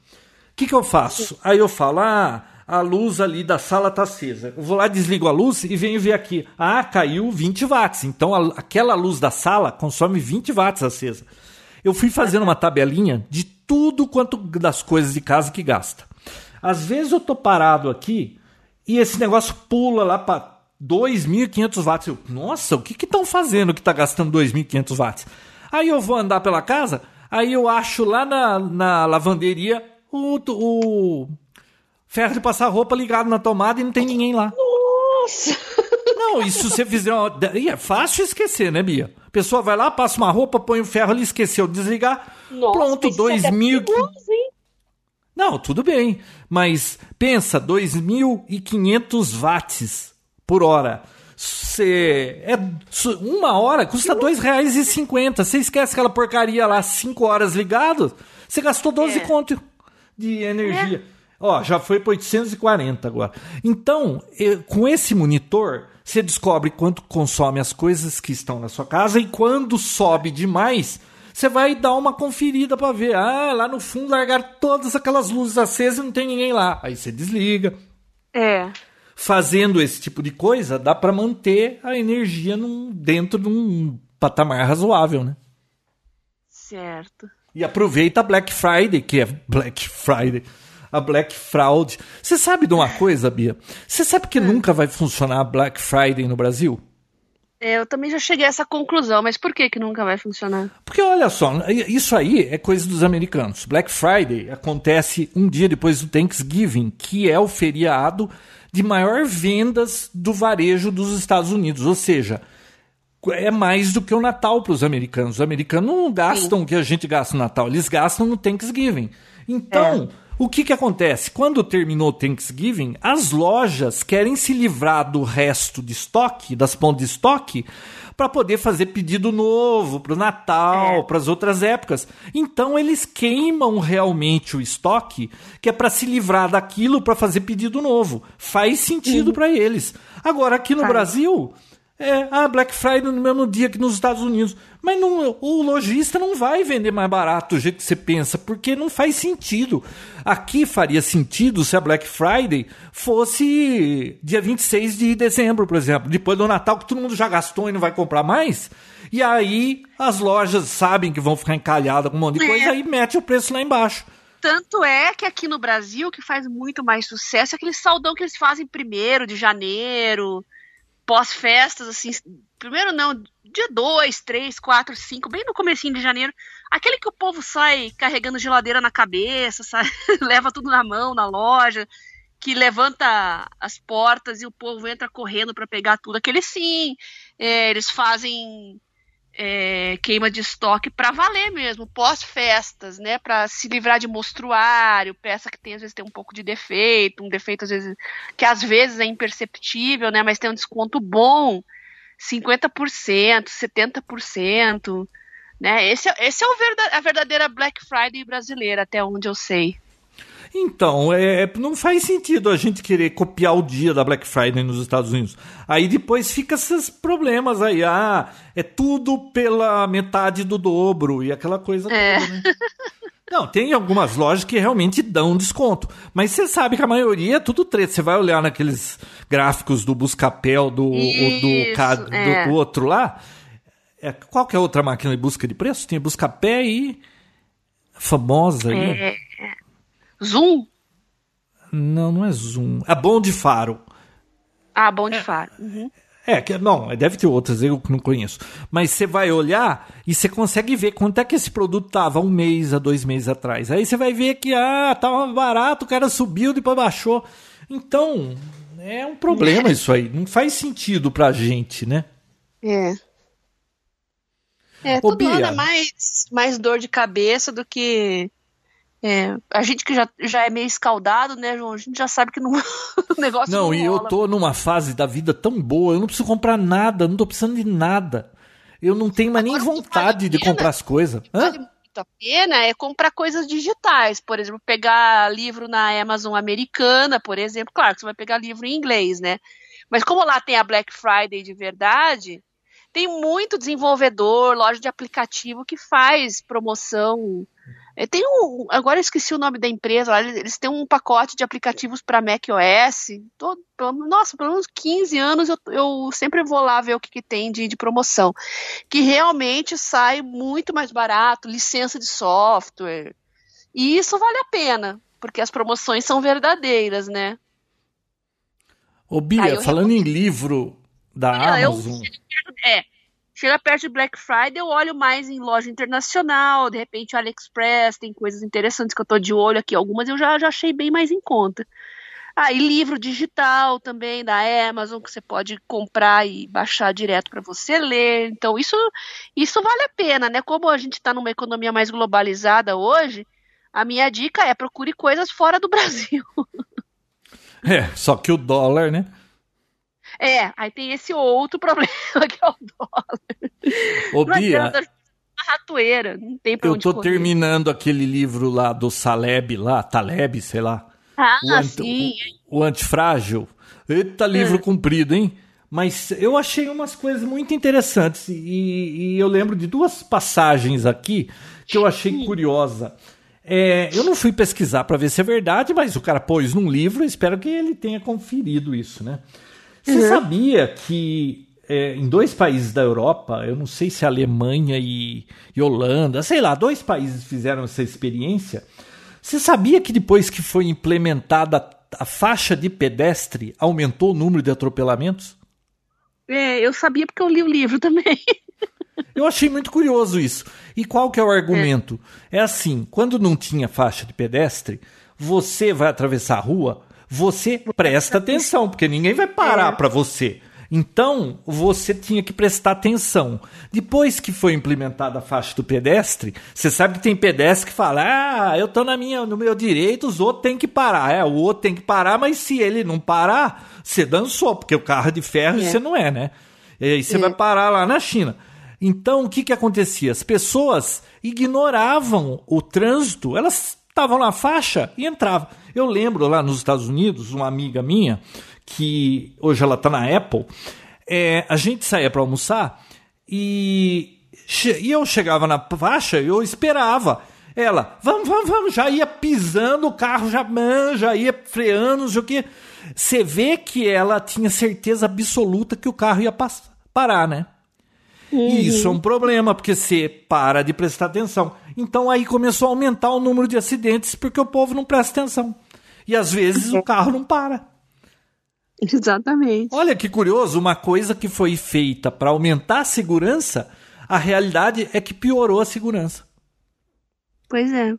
que, que eu faço? Aí eu falo, ah, a luz ali da sala tá acesa. Eu vou lá, desligo a luz e venho ver aqui. Ah, caiu 20 watts. Então a- aquela luz da sala consome 20 watts acesa. Eu fui fazendo uma tabelinha de tudo quanto das coisas de casa que gasta. Às vezes eu tô parado aqui e esse negócio pula lá para 2.500 watts. Eu, Nossa, o que que estão fazendo que está gastando 2.500 watts? Aí eu vou andar pela casa, aí eu acho lá na, na lavanderia o, o ferro de passar roupa ligado na tomada e não tem ninguém lá. Nossa! Não, se você fizer uma. É fácil esquecer, né, Bia? A pessoa vai lá, passa uma roupa, põe o ferro ali, esqueceu de desligar. Nossa, pronto, mas isso é 2.000. perigoso, hein? Não, tudo bem. Mas pensa, 2.500 watts por hora. Cê, é, uma hora custa R$ 2,50. Você esquece aquela porcaria lá, 5 horas ligado, você gastou 12 É. conto de energia. Ó, já foi para 840 agora. Então, com esse monitor, você descobre quanto consome as coisas que estão na sua casa e quando sobe demais, você vai dar uma conferida para ver. Ah, lá no fundo largar todas aquelas luzes acesas e não tem ninguém lá. Aí você desliga. É. Fazendo esse tipo de coisa, dá para manter a energia num- dentro de um patamar razoável, né? Certo. E aproveita a Black Friday, que é Black Friday, a Black Fraud. Você sabe de uma coisa, Bia? Você sabe que nunca vai funcionar a Black Friday no Brasil? É, Eu também já cheguei a essa conclusão, mas por que que nunca vai funcionar? Porque olha só, isso aí é coisa dos americanos. Black Friday acontece um dia depois do Thanksgiving, que é o feriado de maior vendas do varejo dos Estados Unidos. Ou seja, é mais do que o Natal para os americanos. Os americanos não gastam o que a gente gasta no Natal, eles gastam no Thanksgiving. Então, O que, que acontece? Quando terminou o Thanksgiving, as lojas querem se livrar do resto de estoque, das pontas de estoque, para poder fazer pedido novo para o Natal, é. para as outras épocas. Então eles queimam realmente o estoque, que é para se livrar daquilo para fazer pedido novo. Faz sentido uhum. para eles. Agora aqui no Faz. Brasil, é, ah, Black Friday no mesmo dia que nos Estados Unidos. Mas não, o lojista não vai vender mais barato do jeito que você pensa, porque não faz sentido. Aqui faria sentido se a Black Friday fosse dia 26 de dezembro, por exemplo, depois do Natal, que todo mundo já gastou e não vai comprar mais. E aí as lojas sabem que vão ficar encalhadas com um monte de coisa, é. aí mete o preço lá embaixo. Tanto é que aqui no Brasil, que faz muito mais sucesso, é aquele saldão que eles fazem primeiro de janeiro pós-festas, assim, primeiro não, dia 2, 3, 4, 5, bem no comecinho de janeiro, aquele que o povo sai carregando geladeira na cabeça, (laughs) leva tudo na mão na loja, que levanta as portas e o povo entra correndo para pegar tudo, aquele sim, é, eles fazem é, queima de estoque para valer mesmo, pós-festas, né? Para se livrar de mostruário, peça que tem às vezes tem um pouco de defeito, um defeito às vezes que às vezes é imperceptível, né? Mas tem um desconto bom, 50%, 70%, né? Esse, esse é o a verdadeira Black Friday brasileira, até onde eu sei. Então, é, é, não faz sentido a gente querer copiar o dia da Black Friday nos Estados Unidos. Aí depois fica esses problemas aí. Ah, é tudo pela metade do dobro e aquela coisa é. toda, né? (laughs) Não, tem algumas lojas que realmente dão desconto. Mas você sabe que a maioria é tudo treta. Você vai olhar naqueles gráficos do Buscapel, do, Isso, do, é. do, outro lá. É, qual que é outra máquina de busca de preço? Tem Buscapé e. Famosa aí. É, Zoom? Não, não é Zoom. É Bom de Faro. Ah, Bom de é, Faro. Uhum. É, que, não, deve ter outras, eu não conheço. Mas você vai olhar e você consegue ver quanto é que esse produto tava um mês a dois meses atrás. Aí você vai ver que, ah, tava barato, o cara subiu, depois baixou. Então, é um problema isso aí. Não faz sentido pra gente, né? É. É, Ô, tudo Bia, é mais, mais dor de cabeça do que é, a gente que já, já é meio escaldado, né, João? A gente já sabe que não, (laughs) o negócio não. Não, e eu tô numa fase da vida tão boa, eu não preciso comprar nada, não tô precisando de nada. Eu não tenho mais Agora, nem vontade de comprar as coisas. Vale muito a pena é comprar coisas digitais, por exemplo, pegar livro na Amazon americana, por exemplo. Claro que você vai pegar livro em inglês, né? Mas como lá tem a Black Friday de verdade, tem muito desenvolvedor, loja de aplicativo que faz promoção tem um, agora eu esqueci o nome da empresa, eles têm um pacote de aplicativos para macOS. Todo, nossa, pelo menos 15 anos eu, eu sempre vou lá ver o que, que tem de, de, promoção. Que realmente sai muito mais barato, licença de software. E isso vale a pena, porque as promoções são verdadeiras, né? Ô Bia, falando em livro da Amazon. Eu, é, Chega perto de Black Friday, eu olho mais em loja internacional, de repente AliExpress, tem coisas interessantes que eu tô de olho aqui, algumas eu já, já achei bem mais em conta. Ah, e livro digital também da Amazon que você pode comprar e baixar direto para você ler. Então isso isso vale a pena, né? Como a gente está numa economia mais globalizada hoje, a minha dica é procure coisas fora do (laughs) Brasil. É, só que o dólar, né? É, aí tem esse outro (laughs) problema que é o dólar. Ô, não Bia, adianta, ratoeira, não tem pra Eu tô correr. terminando aquele livro lá do Saleb lá, Taleb, sei lá. Ah, o sim. O, o Antifrágil. Eita, livro é. comprido, hein? Mas eu achei umas coisas muito interessantes e, e, eu lembro de duas passagens aqui que eu achei curiosa. É, eu não fui pesquisar para ver se é verdade, mas o cara pôs num livro, espero que ele tenha conferido isso, né? Você uhum. sabia que é, em dois países da Europa, eu não sei se Alemanha e, e Holanda, sei lá, dois países fizeram essa experiência. Você sabia que depois que foi implementada a faixa de pedestre, aumentou o número de atropelamentos? É, eu sabia porque eu li o livro também. eu achei muito curioso isso. E qual que é o argumento? É, é assim, quando não tinha faixa de pedestre, você vai atravessar a rua, você presta atenção, porque ninguém vai parar é. para você. Então, você tinha que prestar atenção. Depois que foi implementada a faixa do pedestre, você sabe que tem pedestre que fala: "Ah, eu tô na minha, no meu direito, os outros têm que parar". É, o outro tem que parar, mas se ele não parar, você dançou, porque o carro de ferro é. você não é, né? E aí você é. vai parar lá na China. Então, o que que acontecia? As pessoas ignoravam o trânsito, elas estavam na faixa e entravam. Eu lembro lá nos Estados Unidos, uma amiga minha, que hoje ela está na Apple, é, a gente saía para almoçar e, e eu chegava na faixa e eu esperava. Ela, vamos, vamos, vamos, já ia pisando o carro, já, já ia freando, não sei o que. Você vê que ela tinha certeza absoluta que o carro ia parar, né? Uhum. E isso é um problema, porque você para de prestar atenção. Então aí começou a aumentar o número de acidentes porque o povo não presta atenção. E às vezes o carro não para. (laughs) Exatamente. Olha que curioso, uma coisa que foi feita para aumentar a segurança, a realidade é que piorou a segurança. Pois é.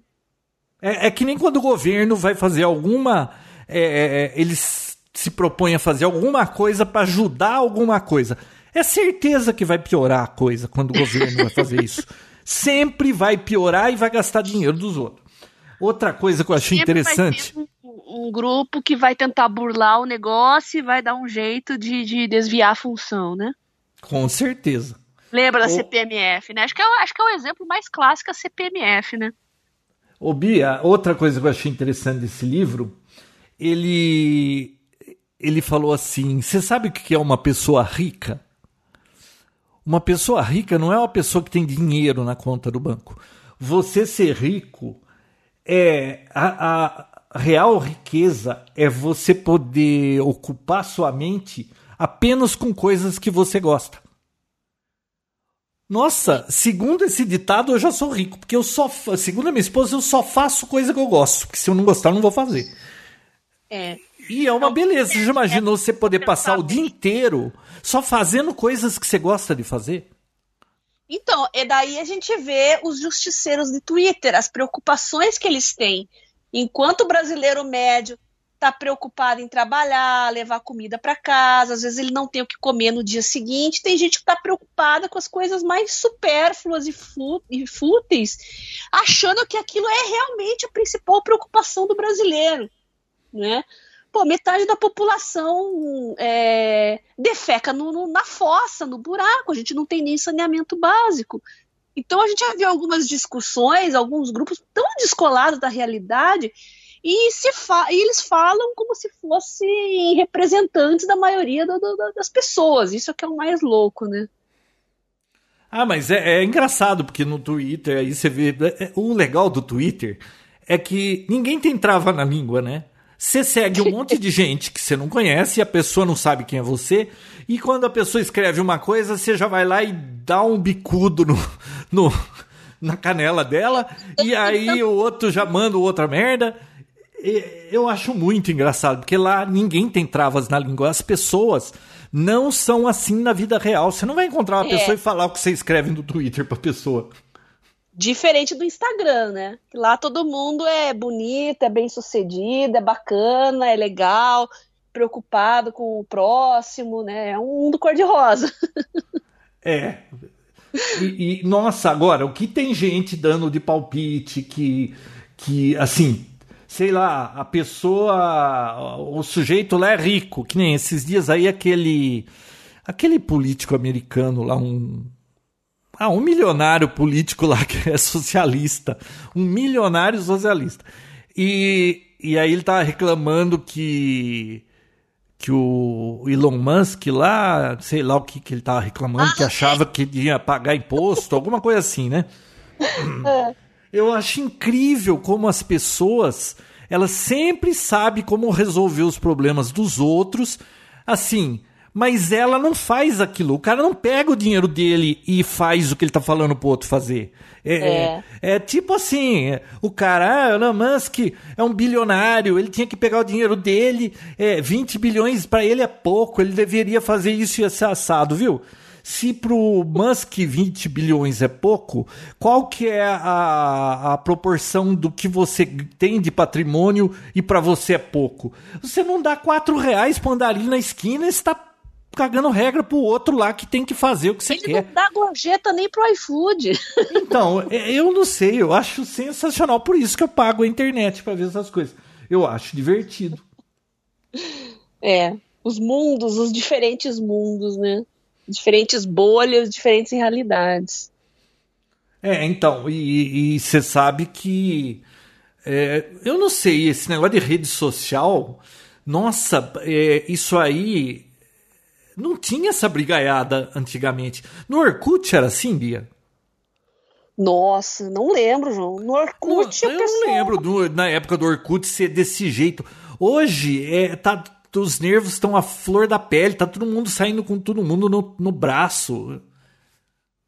É, é que nem quando o governo vai fazer alguma. É, é, é eles se propõem a fazer alguma coisa para ajudar alguma coisa. É certeza que vai piorar a coisa quando o governo vai fazer isso. Sempre vai piorar e vai gastar dinheiro dos outros. Outra coisa que eu achei Sempre interessante um grupo que vai tentar burlar o negócio e vai dar um jeito de, de desviar a função, né? Com certeza. Lembra da o... CPMF, né? Acho que, é, acho que é o exemplo mais clássico a CPMF, né? Ô Bia, outra coisa que eu achei interessante desse livro, ele, ele falou assim: você sabe o que é uma pessoa rica? Uma pessoa rica não é uma pessoa que tem dinheiro na conta do banco. Você ser rico é a, a real riqueza é você poder ocupar sua mente apenas com coisas que você gosta. Nossa, segundo esse ditado, eu já sou rico, porque eu só, segundo a minha esposa, eu só faço coisa que eu gosto, porque se eu não gostar, eu não vou fazer. É. E é uma beleza. Você já imaginou você poder passar o dia inteiro só fazendo coisas que você gosta de fazer? Então, é daí a gente vê os justiceiros de Twitter, as preocupações que eles têm Enquanto o brasileiro médio está preocupado em trabalhar, levar comida para casa, às vezes ele não tem o que comer no dia seguinte, tem gente que está preocupada com as coisas mais supérfluas e, e fúteis, achando que aquilo é realmente a principal preocupação do brasileiro, né? Pô, metade da população é, defeca no, no, na fossa, no buraco, a gente não tem nem saneamento básico. Então a gente já viu algumas discussões, alguns grupos tão descolados da realidade e, e eles falam como se fossem representantes da maioria do, do, das pessoas. Isso é que é o mais louco, né? Ah, mas é, é engraçado, porque no Twitter aí você vê. É, o legal do Twitter é que ninguém tem trava na língua, né? Você segue um monte de gente que você não conhece e a pessoa não sabe quem é você. E quando a pessoa escreve uma coisa, você já vai lá e dá um bicudo no, no na canela dela. E aí o outro já manda outra merda. Eu acho muito engraçado, porque lá ninguém tem travas na língua. As pessoas não são assim na vida real. Você não vai encontrar uma é. pessoa e falar o que você escreve no Twitter pra pessoa. Diferente do Instagram, né? Lá todo mundo é bonito, é bem sucedido, é bacana, é legal, preocupado com o próximo, né? É um mundo cor-de-rosa. (laughs) É. E, e, nossa, agora, o que tem gente dando de palpite que, que assim, sei lá, a pessoa, o sujeito lá é rico, que nem esses dias aí aquele aquele político americano lá, um ah, um milionário político lá (laughs) que é socialista. Um milionário socialista. E, e aí ele tá reclamando que que o Elon Musk lá, sei lá o que, que ele tava reclamando, que achava que ia pagar imposto, alguma coisa assim, né? É. Eu acho incrível como as pessoas, elas sempre sabem como resolver os problemas dos outros, assim, mas ela não faz aquilo. O cara não pega o dinheiro dele e faz o que ele tá falando pro outro fazer. É, é. é, é tipo assim, o cara, ah, Elon Musk é um bilionário, ele tinha que pegar o dinheiro dele, é, 20 bilhões para ele é pouco, ele deveria fazer isso e ser assado, viu? Se pro Musk 20 bilhões é pouco, qual que é a, a proporção do que você tem de patrimônio e para você é pouco? Você não dá 4 reais pro andarim na esquina, está cagando regra pro outro lá que tem que fazer o que você Ele quer. não dá gorjeta nem pro iFood. (laughs) Então, é, eu não sei, eu acho sensacional, por isso que eu pago a internet pra ver essas coisas. Eu acho divertido. É, os mundos, os diferentes mundos, né? Diferentes bolhas, diferentes realidades. É, então, e você sabe que. é, eu não sei, esse negócio de rede social, nossa, é, isso aí. Não tinha essa brigaiada antigamente. No Orkut era assim, Bia? Nossa, não lembro, João. No Orkut, eu o não lembro do- na época do Orkut ser desse jeito. Hoje, é, tá, os nervos estão à flor da pele, tá todo mundo saindo com todo mundo no, no braço.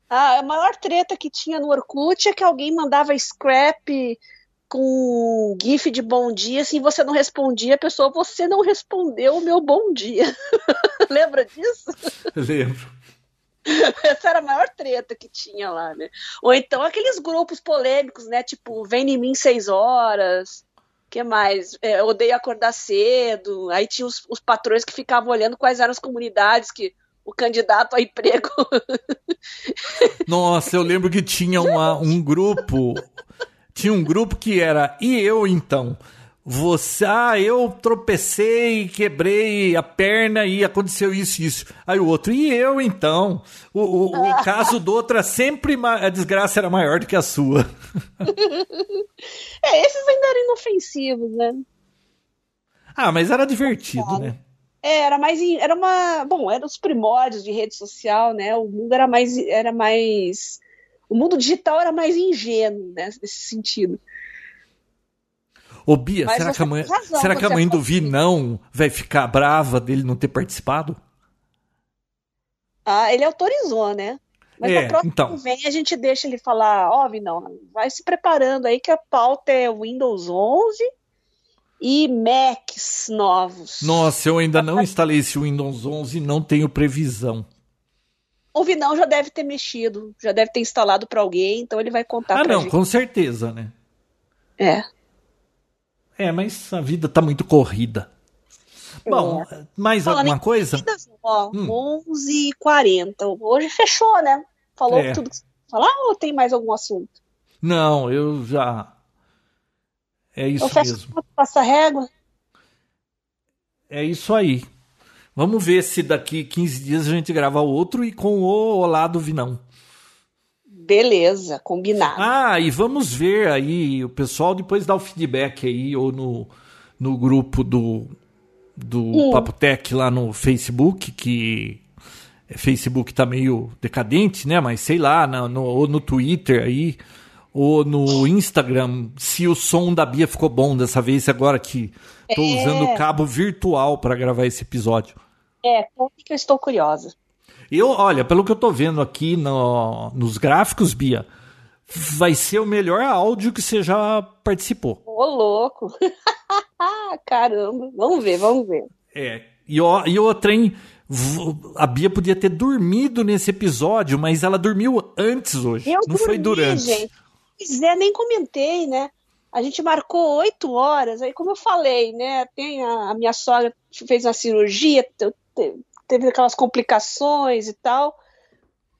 Ah, a maior treta que tinha no Orkut é que alguém mandava scrap com gif de bom dia, assim, você não respondia, a pessoa, você não respondeu o meu bom dia. (laughs) Lembra disso? Lembro. (laughs) Essa era a maior treta que tinha lá, né? Ou então aqueles grupos polêmicos, né? Tipo, vem em mim seis horas. que mais? É, odeio acordar cedo. Aí tinha os, os patrões que ficavam olhando quais eram as comunidades que o candidato a emprego. (laughs) Nossa, eu lembro que tinha uma, um grupo. Tinha um grupo que era E eu então? Você, ah, eu tropecei, quebrei a perna e aconteceu isso e isso. Aí o outro, e eu então? O, o, o (laughs) caso do outro é sempre a desgraça era maior do que a sua. (laughs) é, esses ainda eram inofensivos, né? Ah, mas era divertido, né? É, era mais. Era uma. Bom, eram os primórdios de rede social, né? O mundo era mais. Era mais o mundo digital era mais ingênuo, né? Nesse sentido. Ô Bia, Mas será que a mãe, será que a mãe do pode- Vinão vai ficar brava dele não ter participado? Ah, ele autorizou, né? Mas É, na próxima então. que vem a gente deixa ele falar, ó, não, vai se preparando aí que a pauta é Windows 11 e Macs novos. Nossa, eu ainda não instalei esse Windows 11 e não tenho previsão. O Vinão já deve ter mexido, já deve ter instalado para alguém, então ele vai contar Ah, não, gente. com certeza, né? É. É, mas a vida tá muito corrida. Bom, mais Falando alguma coisa? Vidas, Ó, Hum. 11h40. Hoje fechou, né? Falou É. tudo que você falar ou tem mais algum assunto? Não, eu já. É isso Eu fecho mesmo. passa régua. É isso aí. Vamos ver se daqui 15 dias a gente grava outro e com o Olá do Vinão. Beleza, combinado. Ah, e vamos ver aí, o pessoal depois dá o feedback aí, ou no, no grupo do, do Hum. Papo Tech lá no Facebook, que é, Facebook tá meio decadente, né? Mas sei lá, na- no, ou no Twitter aí, ou no Instagram, se o som da Bia ficou bom dessa vez, agora que tô É. usando o cabo virtual para gravar esse episódio. É, conta que eu estou curiosa. Eu, olha, pelo que eu tô vendo aqui no- nos gráficos, Bia, vai ser o melhor áudio que você já participou. Ô, louco. (laughs) Caramba. Vamos ver, vamos ver. É. E, ó, e outra, hein? A Bia podia ter dormido nesse episódio, mas ela dormiu antes hoje. Eu não foi dormi, durante. gente. Pois é, nem comentei, né? A gente marcou oito horas, aí como eu falei, né? Tem a, a minha sogra fez uma cirurgia, te- te- teve aquelas complicações e tal.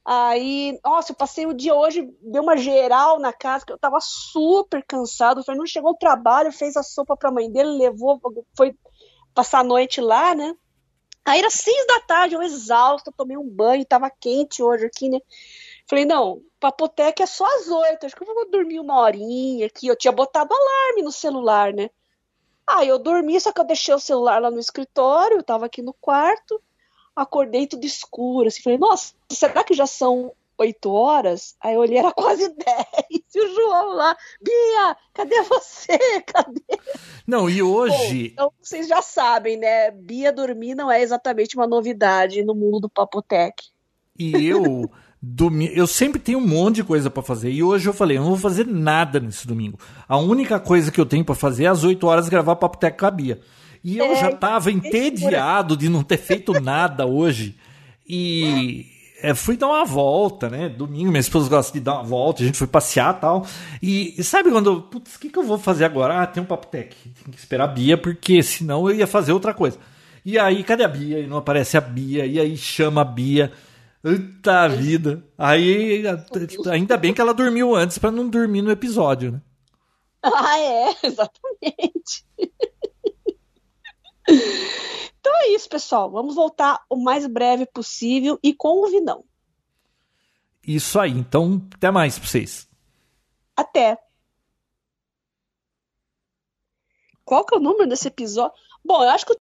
Aí, nossa, eu passei o dia hoje, deu uma geral na casa, que eu tava super cansado. O Fernando chegou ao trabalho, fez a sopa pra mãe dele, levou, foi passar a noite lá, né? Aí era seis da tarde, eu exausta, tomei um banho, tava quente hoje aqui, né? Falei, não, papoteca é só às oito, acho que eu vou dormir uma horinha aqui. Eu tinha botado alarme no celular, né? Aí eu dormi, só que eu deixei o celular lá no escritório, eu tava aqui no quarto, acordei tudo escuro, assim, falei, nossa, será que já são oito horas? Aí eu olhei, era quase (laughs) dez, e o João lá, Bia, cadê você? (laughs) Cadê? Não, e Bom, hoje. então vocês já sabem, né? Bia dormir não é exatamente uma novidade no mundo do Papotec. E eu. (laughs) Eu sempre tenho um monte de coisa pra fazer. E hoje eu falei, eu não vou fazer nada nesse domingo. A única coisa que eu tenho pra fazer é às 8 horas gravar Papo Tech com a Bia. E eu É, já tava então, entediado de não ter feito nada hoje. E é, fui dar uma volta, né? Domingo, minha esposa gosta de dar uma volta, a gente foi passear e tal. E, e sabe quando, eu, putz, o que, que eu vou fazer agora? Ah, tem um Papo Tech. Tem que esperar a Bia, porque senão eu ia fazer outra coisa. E aí, cadê a Bia? E não aparece a Bia. E aí chama a Bia. Eita vida. Aí, ainda bem que ela dormiu antes para não dormir no episódio, né? Ah, é, (laughs) exatamente. então é isso, pessoal. Vamos voltar o mais breve possível e com o Vinão. Isso aí. Então, até mais pra vocês. Até. Qual que é o número desse episódio? Bom, eu acho que